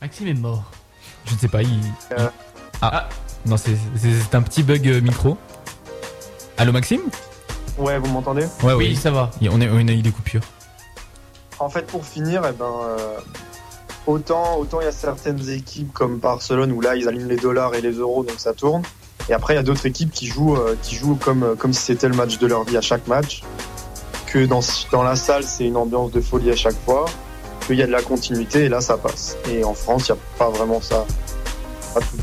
Maxime est mort. Je ne sais pas, il... Euh. Ah, non, c'est un petit bug euh, micro. Allô Maxime? Ouais, vous m'entendez? Ouais, Oui, ça va. Il- On, est, on a eu des coupures. En fait, pour finir, eh ben, euh, autant autant il y a certaines équipes comme Barcelone où là ils alignent les dollars et les euros, donc ça tourne. Et après, il y a d'autres équipes qui jouent euh, qui jouent comme euh, comme si c'était le match de leur vie à chaque match. Que dans dans la salle, c'est une ambiance de folie à chaque fois. Qu'il y a de la continuité et là, ça passe. Et en France, il n'y a pas vraiment ça. Pas tout.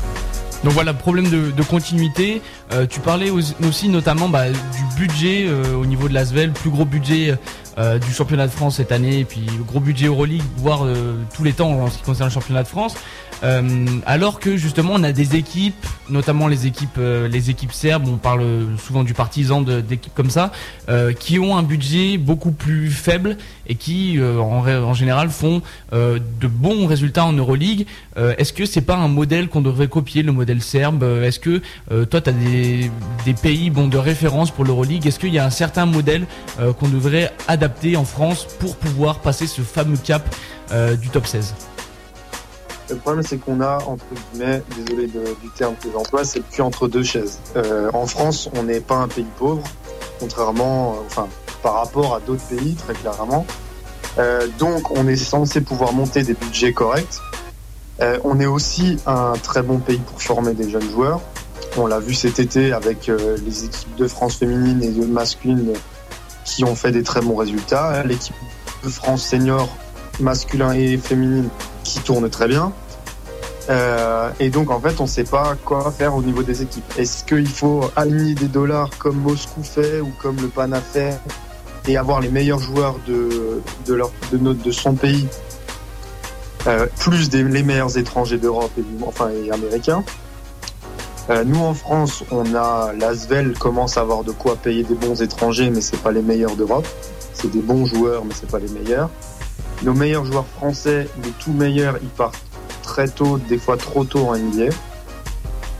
Donc voilà, problème de, de continuité. Euh, tu parlais aussi, notamment bah, du budget au niveau de l'Asvel, plus gros budget du championnat de France cette année, et puis gros budget Euroleague, voire tous les temps en ce qui concerne le championnat de France. Euh, alors que justement on a des équipes, notamment les équipes, euh, serbes, on parle souvent du partisan d'équipes comme ça, euh, qui ont un budget beaucoup plus faible et qui en, général font de bons résultats en Euroleague. Est-ce que c'est pas un modèle qu'on devrait copier, le modèle serbe? Est-ce que toi, tu as des, pays de référence pour l'Euroleague? Est-ce qu'il y a un certain modèle qu'on devrait adapter en France pour pouvoir passer ce fameux cap du top 16 Le problème, c'est qu'on a, entre guillemets, désolé du terme que j'emploie, c'est le cul entre deux chaises. Euh, en France, on n'est pas un pays pauvre, contrairement, euh, enfin, par rapport à d'autres pays, très clairement. Euh, donc, on est censé pouvoir monter des budgets corrects. On est aussi un très bon pays pour former des jeunes joueurs. On l'a vu cet été avec les équipes de France féminine et de masculine qui ont fait des très bons résultats. L'équipe de France senior masculin et féminine qui tourne très bien. Euh, et donc en fait, on ne sait pas quoi faire au niveau des équipes. Est-ce qu'il faut aligner des dollars comme Moscou fait ou comme le Pana fait et avoir les meilleurs joueurs de, de, leur, de, notre, de son pays, euh, plus des, les meilleurs étrangers d'Europe et, enfin, et américains? Euh, Nous en France, on a l'Asvel commence à avoir de quoi payer des bons étrangers, mais c'est pas les meilleurs d'Europe. C'est des bons joueurs, mais c'est pas les meilleurs. Nos meilleurs joueurs français, les tout meilleurs, ils partent très tôt, des fois trop tôt en NBA.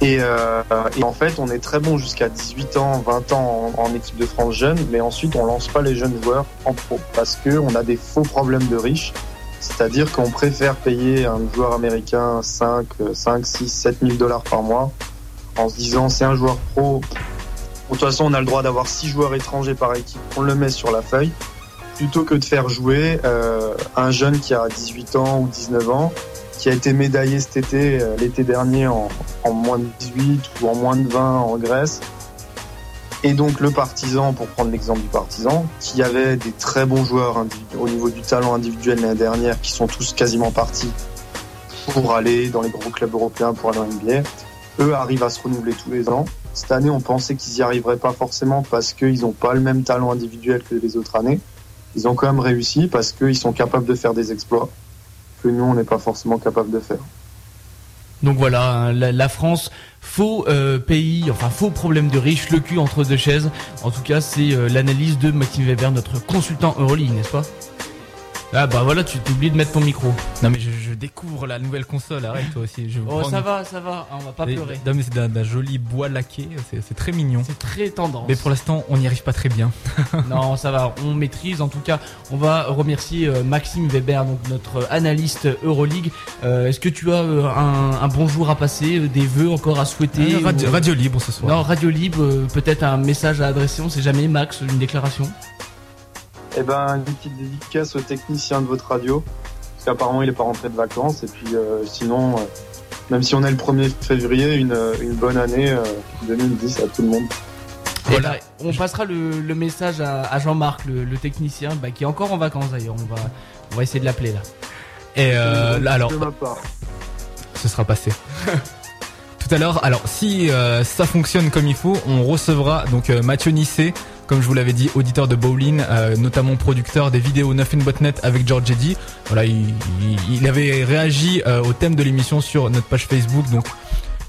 Et, euh, et en fait, on est très bon jusqu'à 18 ans, 20 ans en, en équipe de France jeune, mais ensuite on lance pas les jeunes joueurs en pro parce que on a des faux problèmes de riches. C'est-à-dire qu'on préfère payer un joueur américain 5, 5, 6, 7 000 dollars par mois en se disant c'est un joueur pro. De toute façon, on a le droit d'avoir 6 joueurs étrangers par équipe, on le met sur la feuille plutôt que de faire jouer euh, un jeune qui a 18 ans ou 19 ans, qui a été médaillé cet été, euh, l'été dernier, en, moins de 18 ou en moins de 20 en Grèce. Et donc le partisan, pour prendre l'exemple du partisan, qui avait des très bons joueurs au niveau du talent individuel l'année dernière, qui sont tous quasiment partis pour aller dans les gros clubs européens, pour aller en NBA. Eux arrivent à se renouveler tous les ans. Cette année, on pensait qu'ils y arriveraient pas forcément parce qu'ils n'ont pas le même talent individuel que les autres années ils ont quand même réussi parce qu'ils sont capables de faire des exploits que nous, on n'est pas forcément capable de faire. Donc voilà, hein, la, France, faux euh, pays, enfin faux problème de riches, le cul entre deux chaises. En tout cas, c'est euh, l'analyse de Maxime Weber, notre consultant Euroleague, n'est-ce pas? Ah bah voilà, tu t'oublies de mettre ton micro. Non mais je, je découvre la nouvelle console, arrête toi aussi. Je Oh ça va, ça va, hein, on va pas Et- pleurer. Non mais c'est d'un joli bois laqué, c'est très mignon. C'est très tendance. Mais pour l'instant, on n'y arrive pas très bien. Non, ça va, on maîtrise. En tout cas, on va remercier euh, Maxime Weber, donc notre analyste Euroleague. Euh, Est-ce que tu as euh, un, un bonjour à passer, des vœux encore à souhaiter radio, ou- radio libre ce soir. Non, Radio Libre, peut-être un message à adresser, on sait jamais. Max, une déclaration? Eh ben, une petite dédicace au technicien de votre radio, parce qu'apparemment, il est pas rentré de vacances. Et puis, euh, sinon, euh, même si on est le 1er février, une, euh, une bonne année euh, 2010 à tout le monde. Voilà. Eh ben, on passera le, le message à, à Jean-Marc, le, le technicien, bah, qui est encore en vacances d'ailleurs. On va, on va essayer de l'appeler là. Et euh, là, alors, De ma part. ce sera passé. Tout à l'heure, alors si euh, ça fonctionne comme il faut, on recevra donc euh, Mathieu Nissé. Comme je vous l'avais dit, auditeur de Bowling, euh, notamment producteur des vidéos Nothing But Net avec George Eddy. Voilà, il, avait réagi euh, au thème de l'émission sur notre page Facebook, donc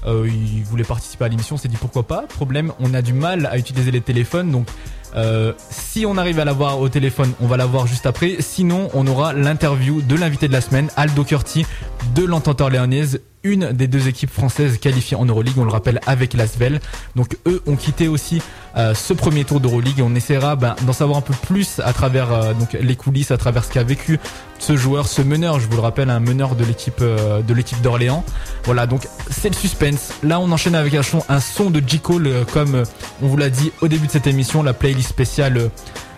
euh, il voulait participer à l'émission, on s'est dit pourquoi pas. Problème, on a du mal à utiliser les téléphones, donc si on arrive à l'avoir au téléphone, on va l'avoir juste après. Sinon, on aura l'interview de l'invité de la semaine, Aldo Curti, de l'entente orléanaise, une des deux équipes françaises qualifiées en Euroleague, on le rappelle, avec l'Asvel. Donc eux ont quitté aussi euh, ce premier tour d'Euroleague et on essaiera ben, d'en savoir un peu plus à travers euh, donc les coulisses, à travers ce qu'a vécu ce joueur, ce meneur, je vous le rappelle, un meneur de l'équipe euh, de l'équipe d'Orléans. Voilà, donc c'est le suspense. Là, on enchaîne avec un son, de J Cole, comme on vous l'a dit au début de cette émission, la playlist spéciale,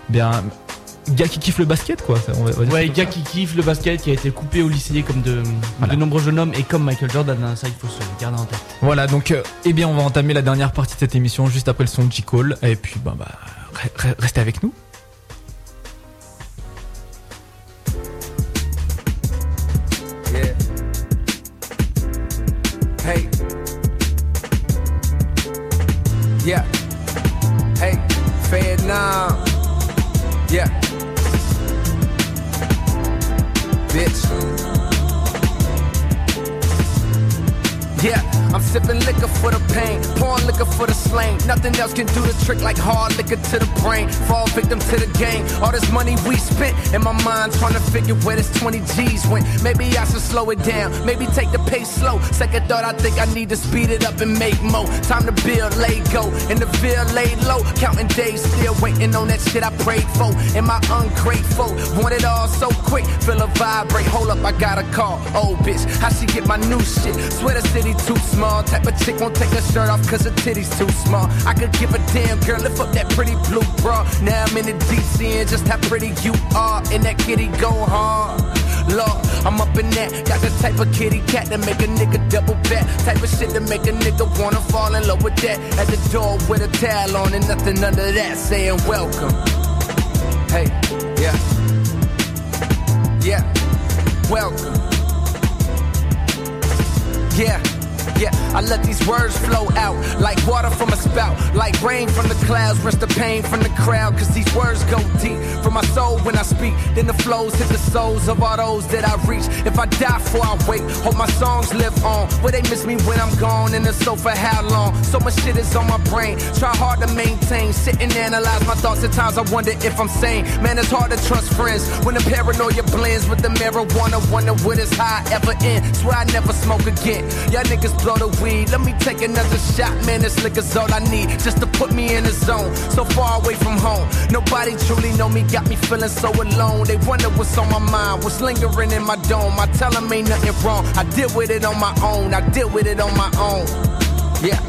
bien gars qui kiffe le basket, quoi. on va- on va dire Ouais, gars ça. qui kiffe le basket, qui a été coupé au lycée comme de, Voilà. de nombreux jeunes hommes et comme Michael Jordan, hein, ça il faut se garder en tête. Voilà, donc euh, eh bien, on va entamer la dernière partie de cette émission juste après le son de Cole et puis bah, bah re- restez avec nous. Slain. Nothing else can do the trick like hard liquor to the brain. Fall victim to the game. All this money we spent in my mind trying to figure where this 20 G's went. Maybe I should slow it down, maybe take the pace slow. Second thought, I think I need to speed it up and make more. Time to build, lay go, in the field, lay low. Counting days, still waiting on that shit I prayed for. Am I ungrateful? Want it all so quick, feel a vibrate. Hold up, I got a call. Oh, bitch, how she get my new shit? Swear the city too small. Type of chick won't take her shirt off cause her titties too small. I could give a damn girl, lift up that pretty blue bra. Now I'm in the DC and just how pretty you are. And that kitty go hard. Lord, I'm up in that. Got the type of kitty cat that make a nigga double back. Type of shit to make a nigga wanna fall in love with that. At the door with a towel on and nothing under that. Saying welcome. Hey, yeah. Yeah, welcome. Yeah. Yeah, I let these words flow out like water from a spout, like rain from the clouds, rinse the pain from the crowd. Cause these words go deep from my soul when I speak. Then the flows hit the souls of all those that I reach. If I die before I wake, hope my songs live on. Will they miss me when I'm gone? In the for how long? So much shit is on my brain. Try hard to maintain, sit and analyze my thoughts. At times I wonder if I'm sane. Man, it's hard to trust friends when the paranoia blends with the marijuana. Wonder would this high ever end? Swear I never smoke again. Y'all niggas blow the weed. Let me take another shot, man. This liquor's all I need just to put me in the zone. So far away from home, nobody truly know me. Got me feeling so alone. They wonder what's on my mind, what's lingering in my dome. I tell them ain't nothing wrong. I deal with it on my own. I deal with it on my own. Yeah,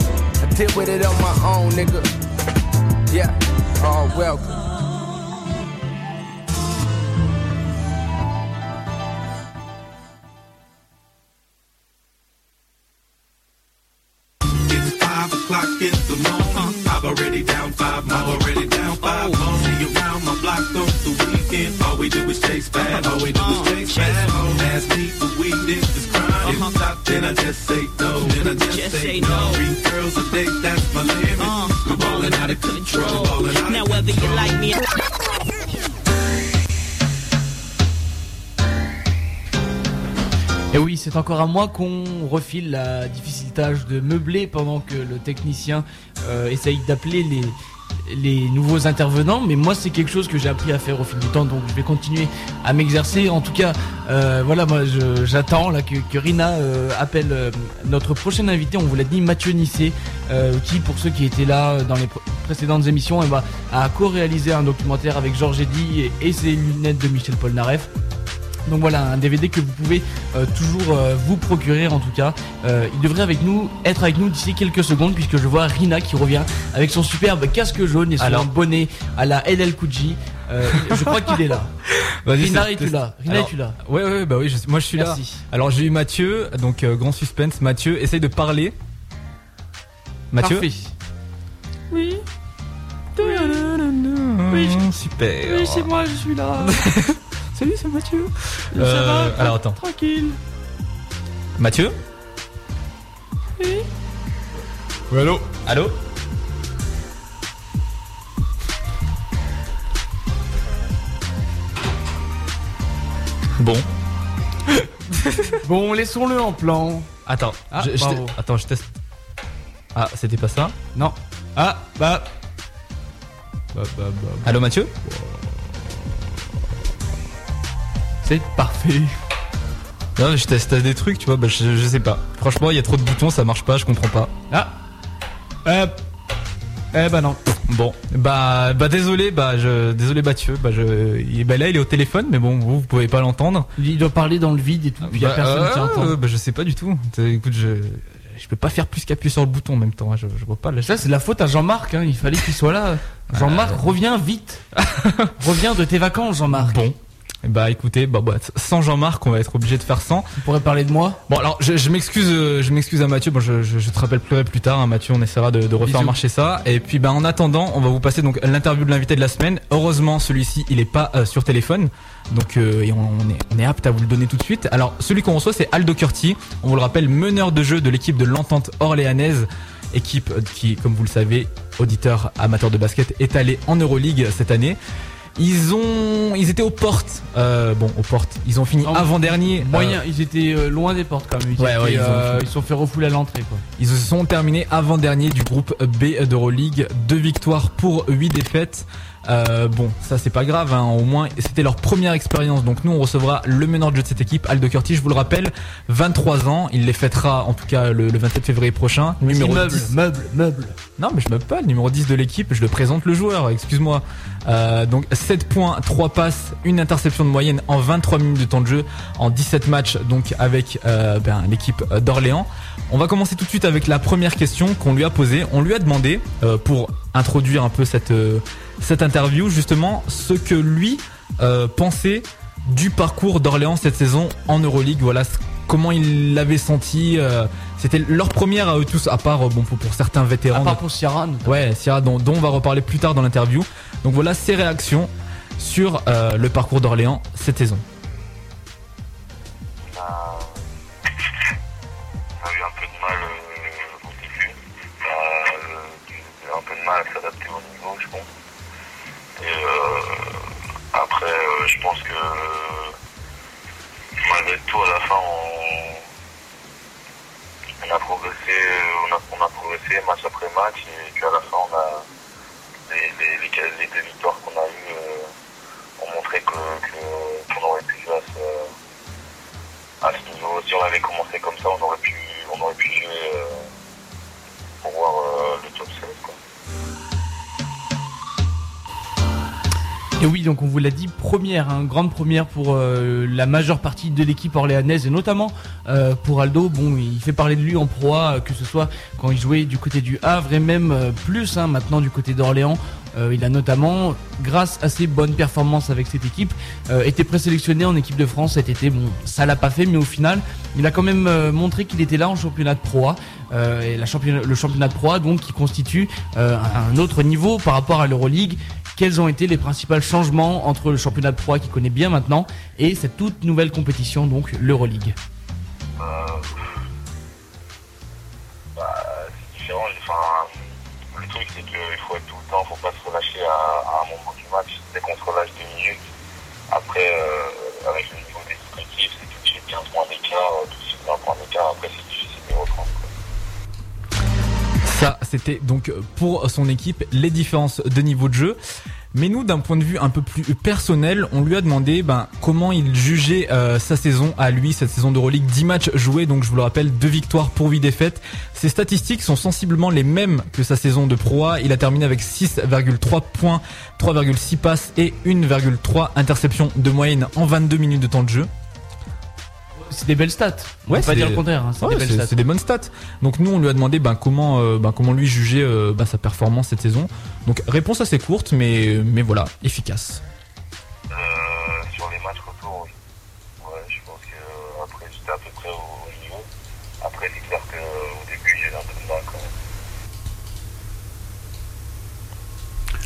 I deal with it on my own, nigga. Yeah, oh welcome. Chase bad. All we do is chase bad. Ask me for weed, if it's crime. If stop, then I just say no. Then I just, say no. Three girls a day, that's my limit. We're balling out of control. Ballin' out Now of whether you like me Et oui, c'est encore à moi qu'on refile la difficile tâche de meubler pendant que le technicien euh, essaye d'appeler les, les nouveaux intervenants. Mais moi, c'est quelque chose que j'ai appris à faire au fil du temps, donc je vais continuer à m'exercer. En tout cas, euh, voilà, moi, j'attends que, Rina euh, appelle euh, notre prochain invité. On vous l'a dit, Mathieu Nissé, euh, qui, pour ceux qui étaient là dans les pr- précédentes émissions, eh ben, a co-réalisé un documentaire avec Georges Eddy et, et ses lunettes de Michel Polnareff. Donc voilà, un DVD que vous pouvez euh, toujours euh, vous procurer en tout cas. Euh, il devrait avec nous être avec nous d'ici quelques secondes puisque je vois Rina qui revient avec son superbe casque jaune et son Alors. bonnet à la LL. Euh, je crois qu'il est là. Vas-y, Rina, es-tu là Rina, Alors, es-tu là Ouais, ouais, bah oui, je- moi je suis Merci. là. Alors j'ai eu Mathieu, donc euh, grand suspense. Mathieu, essaye de parler. Mathieu. Parfait. Oui. Oui, super. Oui, c'est moi, je suis là. Salut, c'est Mathieu. Euh, ça va Alors attends. Tranquille. Mathieu Oui. Allô Allô Bon. bon, laissons-le en plan. Attends, ah, attends, je teste. Ah, c'était pas ça Non. Ah, bah. bah, bah, bah, bah. Allô Mathieu. C'est parfait. Non, je teste des trucs, tu vois, bah, je, je sais pas. Franchement, il y a trop de boutons, ça marche pas, je comprends pas. Ah. Euh. Eh bah non. Bon, bah, bah désolé, bah je, désolé Mathieu, bah je, il- bah là il est au téléphone, mais bon, vous, vous pouvez pas l'entendre. Il doit parler dans le vide et tout, puis y a Bah, personne qui euh, entend. bah je sais pas du tout. Écoute, je, je peux pas faire plus qu'appuyer sur le bouton en même temps. hein, Je, je vois pas. Là, Ça, c'est la faute à Jean-Marc, hein. il fallait qu'il soit là. Jean-Marc, reviens vite. reviens de tes vacances, Jean-Marc. Bon. Bah écoutez, bah, bah, sans Jean-Marc, on va être obligé de faire sans. Tu pourrais parler de moi Bon alors je, je m'excuse, euh, je m'excuse à Mathieu. Bon, je, je, je te rappellerai plus tard, hein, Mathieu. On essaiera de, de refaire Bisous. marcher ça. Et puis bah en attendant, on va vous passer donc l'interview de l'invité de la semaine. Heureusement, celui-ci, il est pas euh, sur téléphone, donc euh, et on, on est, on est apte à vous le donner tout de suite. Alors celui qu'on reçoit, c'est Aldo Curti. On vous le rappelle, meneur de jeu de l'équipe de l'Entente Orléanaise. Équipe qui, comme vous le savez, auditeur amateur de basket, est allé en Euroleague cette année. Ils ont, ils étaient aux portes. Euh, bon, aux portes. Ils ont fini avant dernier. Moyen, ils étaient euh, loin des portes quand même. Ils, Ouais, étaient, ouais, ils ont- euh, ils sont fait refouler à l'entrée quoi. Ils se sont terminés avant-dernier du groupe B d'Euroleague. Deux victoires pour huit défaites. Euh, bon, ça c'est pas grave, hein. au moins c'était leur première expérience. Donc nous on recevra le meneur de jeu de cette équipe, Aldo Curti, je vous le rappelle, 23 ans, il les fêtera en tout cas le, le 27 février prochain. Numéro meuble, 10. meuble, meuble. Non mais je meuble pas, le numéro 10 de l'équipe, je le présente le joueur, excuse-moi. Euh, donc 7 points, 3 passes, une interception de moyenne en 23 minutes de temps de jeu en 17 matchs donc avec euh, ben, l'équipe d'Orléans. On va commencer tout de suite avec la première question qu'on lui a posée. On lui a demandé euh, pour introduire un peu cette euh, cette interview justement ce que lui euh, pensait du parcours d'Orléans cette saison en Euroleague. Voilà comment il l'avait senti. euh, C'était leur première à eux tous, à part euh, bon pour, pour certains À vétérans. part pour notamment. Ouais, Sierra, dont, dont on va reparler plus tard dans l'interview. Donc voilà ses réactions sur euh, le parcours d'Orléans cette saison. On a, on a eu un peu de mal euh, au début. On a eu un peu de mal à s'adapter au niveau, je pense. Et euh, après, euh, je pense que malgré tout, à la fin, on, a progressé, on a, on a progressé match après match. Et puis à la fin, on a les deux victoires Et oui, donc on vous l'a dit, première, hein, grande première pour euh, la majeure partie de l'équipe orléanaise et notamment euh, pour Aldo. Bon, il fait parler de lui en proie, euh, que ce soit quand il jouait du côté du Havre et même euh, plus hein, maintenant du côté d'Orléans. Il a notamment, grâce à ses bonnes performances avec cette équipe, été présélectionné en équipe de France cet été. Bon, ça l'a pas fait, mais au final, il a quand même montré qu'il était là en championnat de Pro A. Euh, et le championnat de Pro A, donc, qui constitue un autre niveau par rapport à l'Euroleague quels ont été les principaux changements entre le championnat de Pro A qu'il connaît bien maintenant et cette toute nouvelle compétition, donc l'Euroleague? Euh, bah, c'est différent. Enfin, le truc, c'est qu'il faut être tout le temps, faut pas se relâcher à, à un moment du match. Dès qu'on se relâche deux minutes, après, euh, c'était donc pour son équipe les différences de niveau de jeu. Mais nous, d'un point de vue un peu plus personnel, on lui a demandé ben, comment il jugeait euh, sa saison à lui, cette saison d'Euroleague. 10 matchs joués, donc je vous le rappelle, 2 victoires pour 8 défaites. Ses statistiques sont sensiblement les mêmes que sa saison de Pro A. Il a terminé avec 6,3 points, 3,6 passes et 1,3 interceptions de moyenne en 22 minutes de temps de jeu. C'est des belles stats. On Ouais, peut pas c'est- dire le contraire. hein, c'est Ouais, des belles stats. c'est des bonnes stats. Donc nous, on lui a demandé ben, comment, euh, ben, comment lui juger euh, ben, sa performance cette saison. Donc réponse assez courte, mais, mais voilà, efficace. Euh, sur les matchs retour, oui. Ouais, je pense que après j'étais à peu près au, au niveau. Après, c'est clair qu'au début, j'ai eu un peu de mal quand même.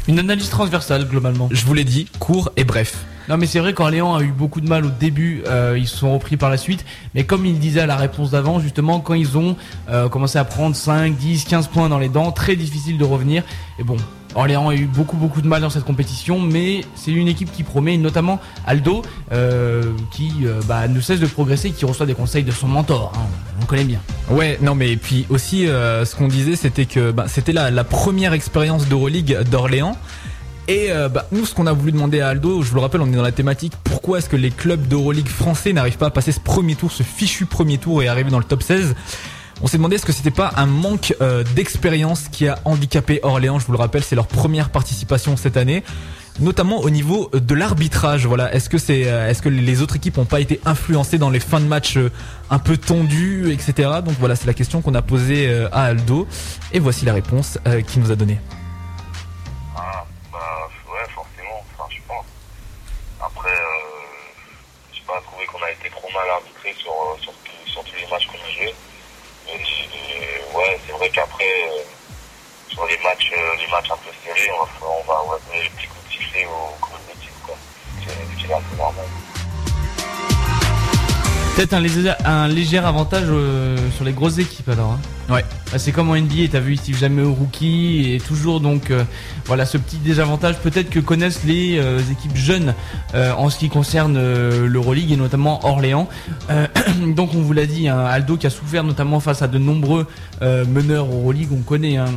Une analyse transversale globalement. Je vous l'ai dit, court et bref. Non mais c'est vrai qu'Orléans a eu beaucoup de mal au début, euh, ils se sont repris par la suite, mais comme il disait à la réponse d'avant, justement quand ils ont euh, commencé à prendre 5, 10, 15 points dans les dents, très difficile de revenir, et bon, Orléans a eu beaucoup beaucoup de mal dans cette compétition, mais c'est une équipe qui promet, notamment Aldo, euh, qui bah, ne cesse de progresser, qui reçoit des conseils de son mentor. hein, on connaît bien. Ouais, non mais puis aussi ce qu'on disait c'était que bah, c'était la, la première expérience d'Euroleague d'Orléans. Et euh, bah, nous ce qu'on a voulu demander à Aldo, je vous le rappelle on est dans la thématique, pourquoi est-ce que les clubs d'Euroleague français n'arrivent pas à passer ce premier tour, ce fichu premier tour et arriver dans le top 16 on s'est demandé est-ce que c'était pas un manque euh, d'expérience qui a handicapé Orléans, je vous le rappelle c'est leur première participation cette année notamment au niveau de l'arbitrage. Voilà, est-ce que c'est, euh, est-ce que les autres équipes n'ont pas été influencées dans les fins de match euh, un peu tendues, etc. Donc voilà, c'est la question qu'on a posée euh, à Aldo, et voici la réponse qu'il nous a donnée. Ah, bah, ouais, forcément, enfin, je pense. Après, euh, j'ai pas trouvé qu'on a été trop mal arbitré sur, euh, sur, tous- sur tous les matchs qu'on a joués. Mais, ouais, c'est vrai qu'après, euh, sur les matchs, euh, les matchs un peu serrés, on va, on va, on va donner les petits coups de sifflet aux équipes, quoi. C'est un peu normal. Peut-être un léger, un léger avantage euh, sur les grosses équipes alors. hein. Ouais. Bah, c'est comme en NBA, t'as vu Steve Jamais au rookie et toujours donc euh, voilà ce petit désavantage peut-être que connaissent les euh, équipes jeunes euh, en ce qui concerne l'Euroleague et notamment Orléans. Donc on vous l'a dit, hein, Aldo qui a souffert notamment face à de nombreux meneurs Euroleague, on connaît. Hein,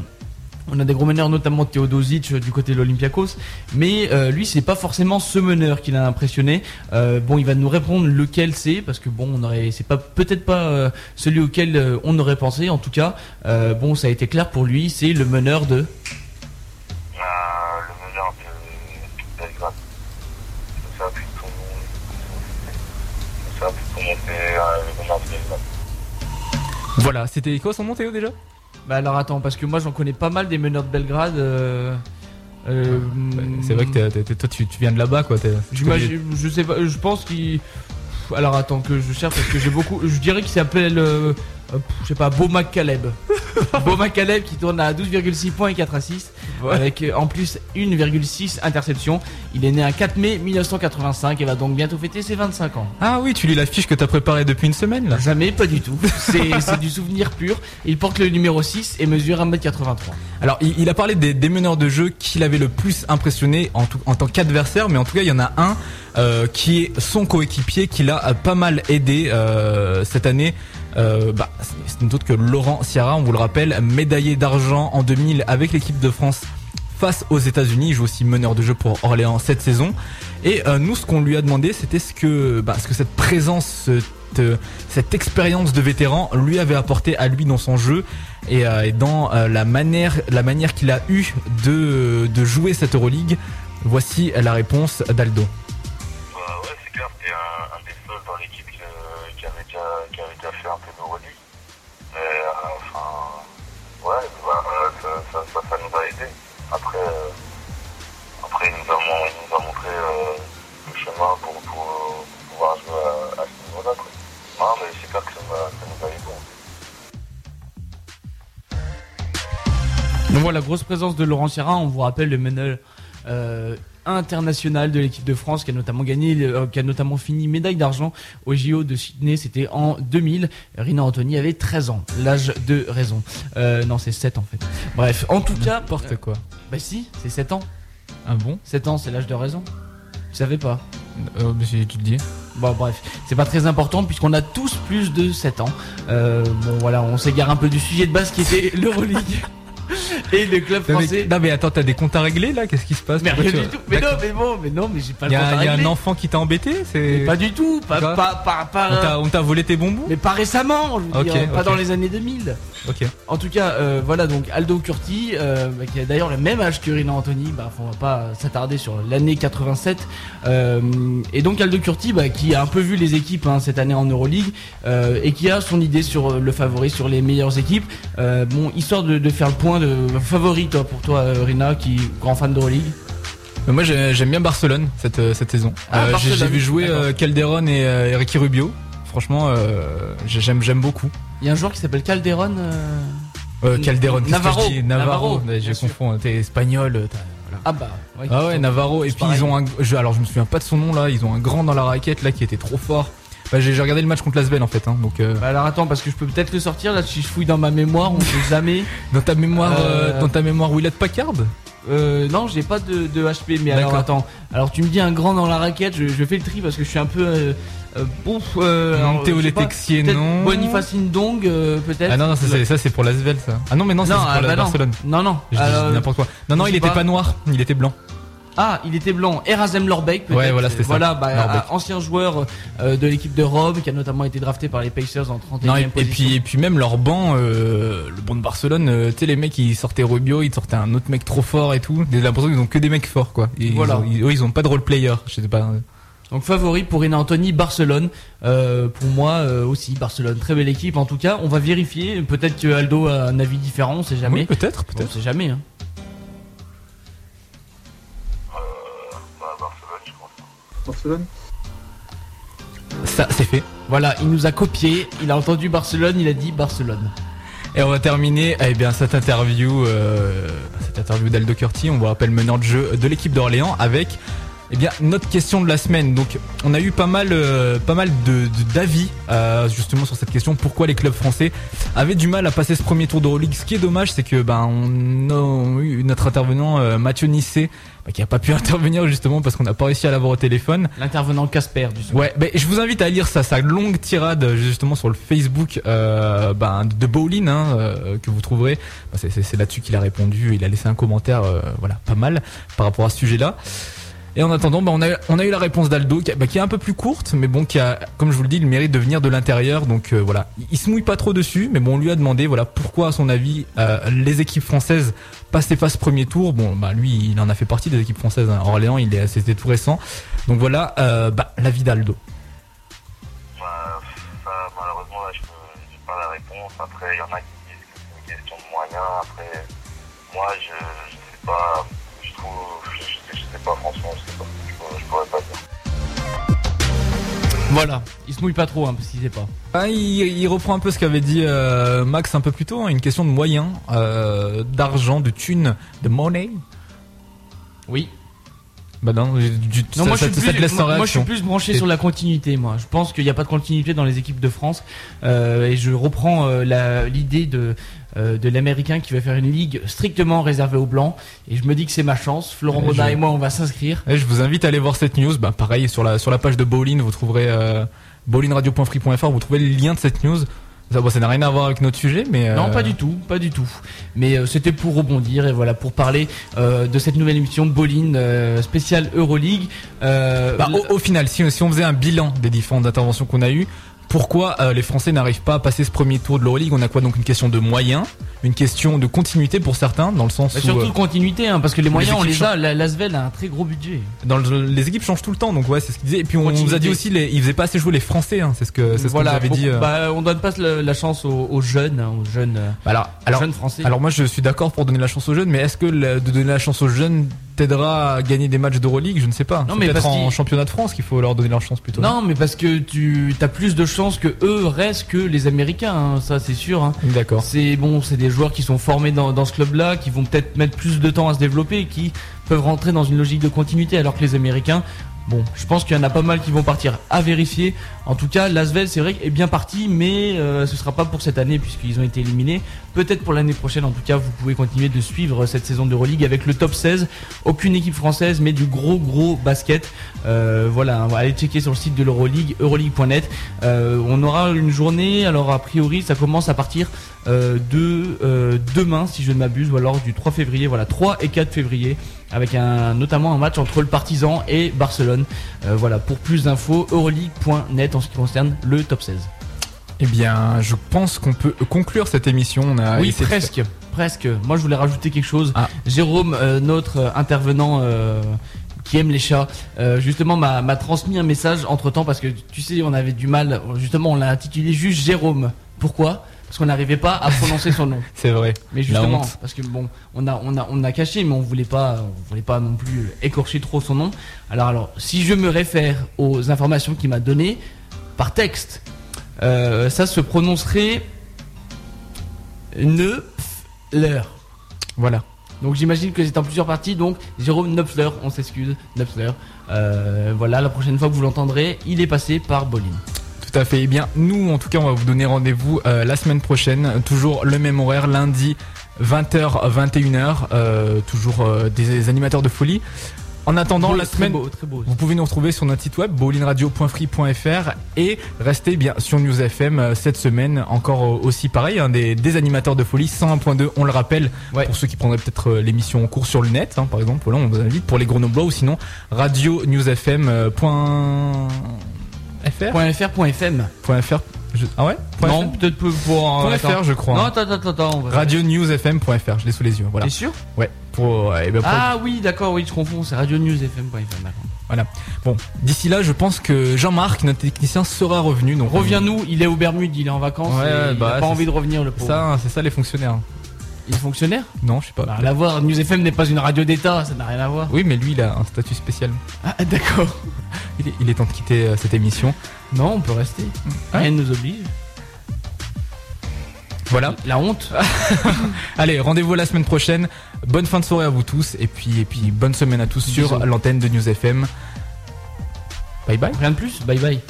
on a des gros meneurs, notamment Teodosic euh, du côté de l'Olympiakos, mais euh, lui c'est pas forcément ce meneur qui l'a impressionné. Euh, bon, il va nous répondre lequel c'est, parce que bon, on aurait, c'est pas peut-être pas euh, celui auquel euh, on aurait pensé. En tout cas, euh, bon, ça a été clair pour lui, c'est le meneur de. Euh, le meneur de Belgrade. Ça nom, c'est euh, le meneur de Belgrade. Voilà, c'était quoi son nom Théo déjà? Bah alors attends, parce que moi j'en connais pas mal des meneurs de Belgrade. euh, euh, C'est vrai que toi tu, tu viens de là-bas quoi. t'es- J'imagine, je sais pas, je pense qu'il. Alors attends que je cherche parce que j'ai beaucoup. Je dirais qu'il s'appelle, euh, euh, je sais pas, Boma Caleb. Boma Caleb qui tourne à 12,6 points et 4 assists, Ouais. avec euh, en plus 1,6 interceptions. Il est né un 4 mai 1985 et va donc bientôt fêter ses 25 ans. Ah oui, tu lis la fiche que t'as préparée depuis une semaine là. Jamais, pas du tout. C'est du souvenir pur. Il porte le numéro 6 et mesure 1m83. Alors, il, il a parlé des, des meneurs de jeu qui l'avaient le plus impressionné en, tout- en tant qu'adversaire, mais en tout cas, il y en a un euh, qui est son coéquipier, qui l'a euh, pas mal aidé euh, cette année. Euh, bah, c'est- une autre que Laurent Sierra, on vous le rappelle, médaillé d'argent en 2000 avec l'équipe de France face aux États-Unis. Il joue aussi meneur de jeu pour Orléans cette saison. Et euh, nous, ce qu'on lui a demandé, c'était ce que, bah, cette présence, cette, euh, cette expérience de vétéran lui avait apporté à lui dans son jeu et, dans la manière, qu'il a eu de, jouer cette Euroleague. Voici la réponse d'Aldo. Bah Voilà, grosse présence de Laurent Sierra. On vous rappelle le meneur euh, international de l'équipe de France qui a notamment gagné, euh, qui a notamment fini médaille d'argent au JO de Sydney. C'était en 2000. Rina Anthony avait 13 ans, l'âge de raison. Euh, non, c'est 7 en fait. Bref, en tout cas, N'importe quoi. bah si, c'est 7 ans. Ah bon? 7 ans, c'est l'âge de raison. Tu savais pas? Euh, Tu le dis. Bon bref, c'est pas très important puisqu'on a tous plus de 7 ans. Euh, bon voilà, on s'égare un peu du sujet de base qui était l'Euroleague et le club Non mais, français. non, mais attends, t'as des comptes à régler là? Qu'est-ce qui se passe? Mais rien tu- du tout. Mais non, mais bon, mais non, mais j'ai pas Il y a, à il y a un enfant qui t'a embêté C'est Mais pas du tout, pas, pas, pas, pas- On t'a- volé tes bonbons? Mais pas récemment, je veux Ok, dire, pas dans les années 2000. Ok. En tout cas, euh, voilà donc Aldo Curti, euh, bah, qui a d'ailleurs le même âge que Rina Anthony, bah, on va pas s'attarder sur l'année 87. Euh, et donc Aldo Curti, bah, qui a un peu vu les équipes hein, cette année en Euroleague et qui a son idée sur le favori, sur les meilleures équipes. Bon, histoire de, de faire le point de favori toi, pour toi, euh, Rina, qui est grand fan d'Euroleague. Mais moi j'ai- j'aime bien Barcelone cette, euh, cette saison. Ah, Euh, j'ai- vu jouer euh, Calderon et, euh, et Ricky Rubio. Franchement, euh, j'ai- j'aime beaucoup. Il y a un joueur qui s'appelle Calderon. euh, Euh, Calderon, qu'est-ce que Navarro, je dis Navarro. Navarro, je confonds. T'es espagnol. voilà. Ah bah. ouais, Ah ouais, Navarro. Et puis pareil. ils ont un. je- alors je me souviens pas de son nom là. Ils ont un grand dans la raquette là qui était trop fort. Bah, j'ai regardé le match contre Lasvel en fait. Hein, donc euh, Bah alors attends parce que je peux peut-être le sortir là si je fouille dans ma mémoire on sait jamais. dans ta mémoire, euh, Euh, dans ta mémoire Willett Packard. Euh, non, j'ai pas de, de HP, mais alors attends. Alors tu me dis un grand dans la raquette, je, je fais le tri parce que je suis un peu. Euh, euh, bon, euh, alors, Théo peut-être non. Boniface Ndong, euh, peut-être. Ah non, non, ça c'est, pour l'Asvel ça. Ah non, mais non, Non, c'est pour ah, la bah non. Barcelone. Non, non. N'importe quoi. Non, non, il était pas noir, il était blanc. Ah, il était blanc. Erasem Lorbeck, peut-être. Ouais, voilà, c'était ça. Voilà, bah, ancien joueur euh, de l'équipe de Rome qui a notamment été drafté par les Pacers en 31 Non, et, et position. puis, et puis même leur banc, euh, le banc de Barcelone, euh, tu sais, les mecs, ils sortaient Rubio, ils sortaient un autre mec trop fort et tout. J'ai l'impression qu'ils ont que des mecs forts, quoi. Et Voilà. Ils ont, ils, ont pas de role player, je sais pas. Donc favori pour Renan Anthony, Barcelone. Euh, pour moi euh, aussi, Barcelone. Très belle équipe. En tout cas, on va vérifier. Peut-être que Aldo a un avis différent, on sait jamais. Oui, peut-être, On peut-être. sait jamais. Hein. Barcelone Ça, c'est fait. Voilà, il nous a copié. Il a entendu Barcelone, il a dit Barcelone. Et on va terminer, eh bien, cette interview, euh, cette interview d'Aldo Curti, on vous rappelle meneur de jeu de l'équipe d'Orléans avec, eh bien, notre question de la semaine. Donc, on a eu pas mal, euh, pas mal de d'avis euh, justement sur cette question. Pourquoi les clubs français avaient du mal à passer ce premier tour d'Euroleague Ce qui est dommage, c'est que ben on a eu notre intervenant euh, Mathieu Nissé bah, qui a pas pu intervenir justement parce qu'on n'a pas réussi à l'avoir au téléphone. L'intervenant Casper du soir. Ouais, ben je vous invite à lire ça, sa longue tirade justement sur le Facebook euh, ben, de Bowlin hein, euh, que vous trouverez. Ben, c'est- là-dessus qu'il a répondu. Il a laissé un commentaire, euh, voilà, pas mal par rapport à ce sujet-là. Et en attendant, ben, on, a, eu la réponse d'Aldo ben, qui est un peu plus courte, mais bon, qui a, comme je vous le dis, le mérite de venir de l'intérieur. Donc euh, voilà, il, il se mouille pas trop dessus, mais bon, on lui a demandé, voilà, pourquoi à son avis euh, les équipes françaises passaient pas ce premier tour. Bon, bah lui, il en a fait partie des équipes françaises. hein. Orléans, il est, c'était tout récent. Donc voilà, euh, bah, l'avis d'Aldo. Bah, malheureusement, là, je j'ai pas la réponse. Après, il y en a qui disent que c'est une question de moyens. Après, moi, je, je sais pas, je trouve, sais pas, franchement, je sais pas. Je, pourrais- je pourrais pas dire. Voilà, il se mouille pas trop, hein, parce qu'il sait pas. Ah, il, il reprend un peu ce qu'avait dit euh, Max un peu plus tôt, hein, une question de moyens, euh, d'argent, de thunes, de money. Oui. Bah non, du, Non, ça, moi, ça- je suis ça te plus, laisse sans moi, moi, je suis plus branché sur la continuité. Moi, je pense qu'il n'y a pas de continuité dans les équipes de France, Euh, et je reprends euh, l'idée de euh, de l'américain qui va faire une ligue strictement réservée aux blancs. Et je me dis que c'est ma chance. Florent Ouais, Baudin je- et moi, on va s'inscrire. Et je vous invite à aller voir cette news. Bah pareil sur la sur la page de Bowling, vous trouverez euh, bowlingradio.free.fr, vous trouverez le lien de cette news. Ça, bon, n'a rien à voir avec notre sujet, mais Non, euh, pas du tout, pas du tout. Mais euh, c'était pour rebondir et voilà pour parler euh, de cette nouvelle émission Bolin euh, spéciale Euroleague. Euh, Bah, au, au final, si, si on faisait un bilan des différentes interventions qu'on a eues, pourquoi euh, les Français n'arrivent pas à passer ce premier tour de l'Euroleague On a quoi donc une question de moyens, une question de continuité pour certains, dans le sens bah, où surtout euh, de continuité, hein, parce que les moyens on équipes les a. La- L'Asvel a un très gros budget. dans le- les équipes changent tout le temps, donc ouais, c'est ce qu'il disait. Et puis on vous a dit aussi, les, ils faisaient pas assez jouer les Français, hein, c'est ce que c'est ce voilà, dit. euh. bah, on donne pas la, la chance aux, aux jeunes, hein, aux jeunes, euh, alors, alors, jeunes français. alors moi je suis d'accord pour donner la chance aux jeunes, mais est-ce que le- de donner la chance aux jeunes t'aidera à gagner des matchs d'Euroleague Je ne sais pas. Non, mais peut-être parce en championnat de France qu'il faut leur donner leur chance plutôt. non, mais parce que tu as plus de chances que eux restent que les Américains, hein, ça c'est sûr. Hein. D'accord. C'est bon, c'est des joueurs qui sont formés dans, dans ce club-là, qui vont peut-être mettre plus de temps à se développer, et qui peuvent rentrer dans une logique de continuité, alors que les Américains, bon, je pense qu'il y en a pas mal qui vont partir. À vérifier. En tout cas, Lasvel, c'est vrai, est bien parti, mais euh, ce sera pas pour cette année puisqu'ils ont été éliminés. Peut-être pour l'année prochaine. En tout cas, vous pouvez continuer de suivre cette saison d'Euroleague avec le top 16. Aucune équipe française, mais du gros gros basket. Euh, voilà, allez checker sur le site de l'Euroleague, euroleague.net. Euh, on aura une journée. Alors a priori, ça commence à partir euh, de euh, demain, si je ne m'abuse, ou alors du 3 février. Voilà, 3 et 4 février, avec un notamment un match entre le Partizan et Barcelone. Euh, voilà, pour plus d'infos, euroleague.net en ce qui concerne le top 16. Eh bien, je pense qu'on peut conclure cette émission. On a oui, de presque, presque. Moi, je voulais rajouter quelque chose. Ah. Jérôme, euh, notre euh, intervenant. euh, qui aime les chats, euh, justement m'a m'a transmis un message entre temps parce que tu sais on avait du mal, justement on l'a intitulé juste Jérôme. Pourquoi? Parce qu'on n'arrivait pas à prononcer son nom. C'est vrai. Mais justement, parce que bon, on a, on a, on a caché, mais on voulait pas, on voulait pas non plus écorcher trop son nom. Alors, alors, si je me réfère aux informations qu'il m'a données par texte, euh, ça se prononcerait Neufler. Voilà. Donc j'imagine que c'est en plusieurs parties. Donc Jérôme Neufler, on s'excuse, Neufler. Euh, voilà, la prochaine fois que vous l'entendrez, il est passé par Bolin. Tout à fait. Eh bien, nous, en tout cas, on va vous donner rendez-vous euh, la semaine prochaine. Toujours le même horaire, lundi 20h, 21h, euh, toujours euh, des animateurs de folie. En attendant Beau, la très semaine, beau, très beau. vous pouvez nous retrouver sur notre site web bowlingradio.free.fr et restez bien sur News FM cette semaine encore aussi pareil hein, des, des animateurs de folie 101.2 on le rappelle Ouais. pour ceux qui prendraient peut-être l'émission en cours sur le net hein, par exemple on vous invite pour les grenoblois ou sinon radio newsfm fr Point .fr, point .fm. point fr je- ah ouais Point Non, fr peut-être peu pour. Point attends. fr je crois Non, hein. attends, attends, attends. on va- radio newsfm.fr je l'ai sous les yeux voilà T'es sûr? Ouais pour, euh, eh ben, pour- Ah oui, d'accord, oui, je confonds. C'est radio news fm.fm. d'accord. bon d'ici là je pense que Jean-Marc notre technicien sera revenu donc Reviens-nous, il est au Bermudes, il est en vacances. Ouais, et il bah, a pas c'est- envie de revenir, le pauvre. ça hein, c'est ça les fonctionnaires Il est fonctionnaire non je sais pas Bah, rien à voir. News FM n'est pas une radio d'État, ça n'a rien à voir. Oui, mais lui, il a un statut spécial. Ah, d'accord. Il est, il est temps de quitter euh, cette émission. Non, on peut rester. Ouais. Rien ne nous oblige. Voilà. La honte. Allez, rendez-vous la semaine prochaine. Bonne fin de soirée à vous tous. Et puis, et puis bonne semaine à tous sur l'antenne de News FM. Bye bye. Rien de plus. Bye bye.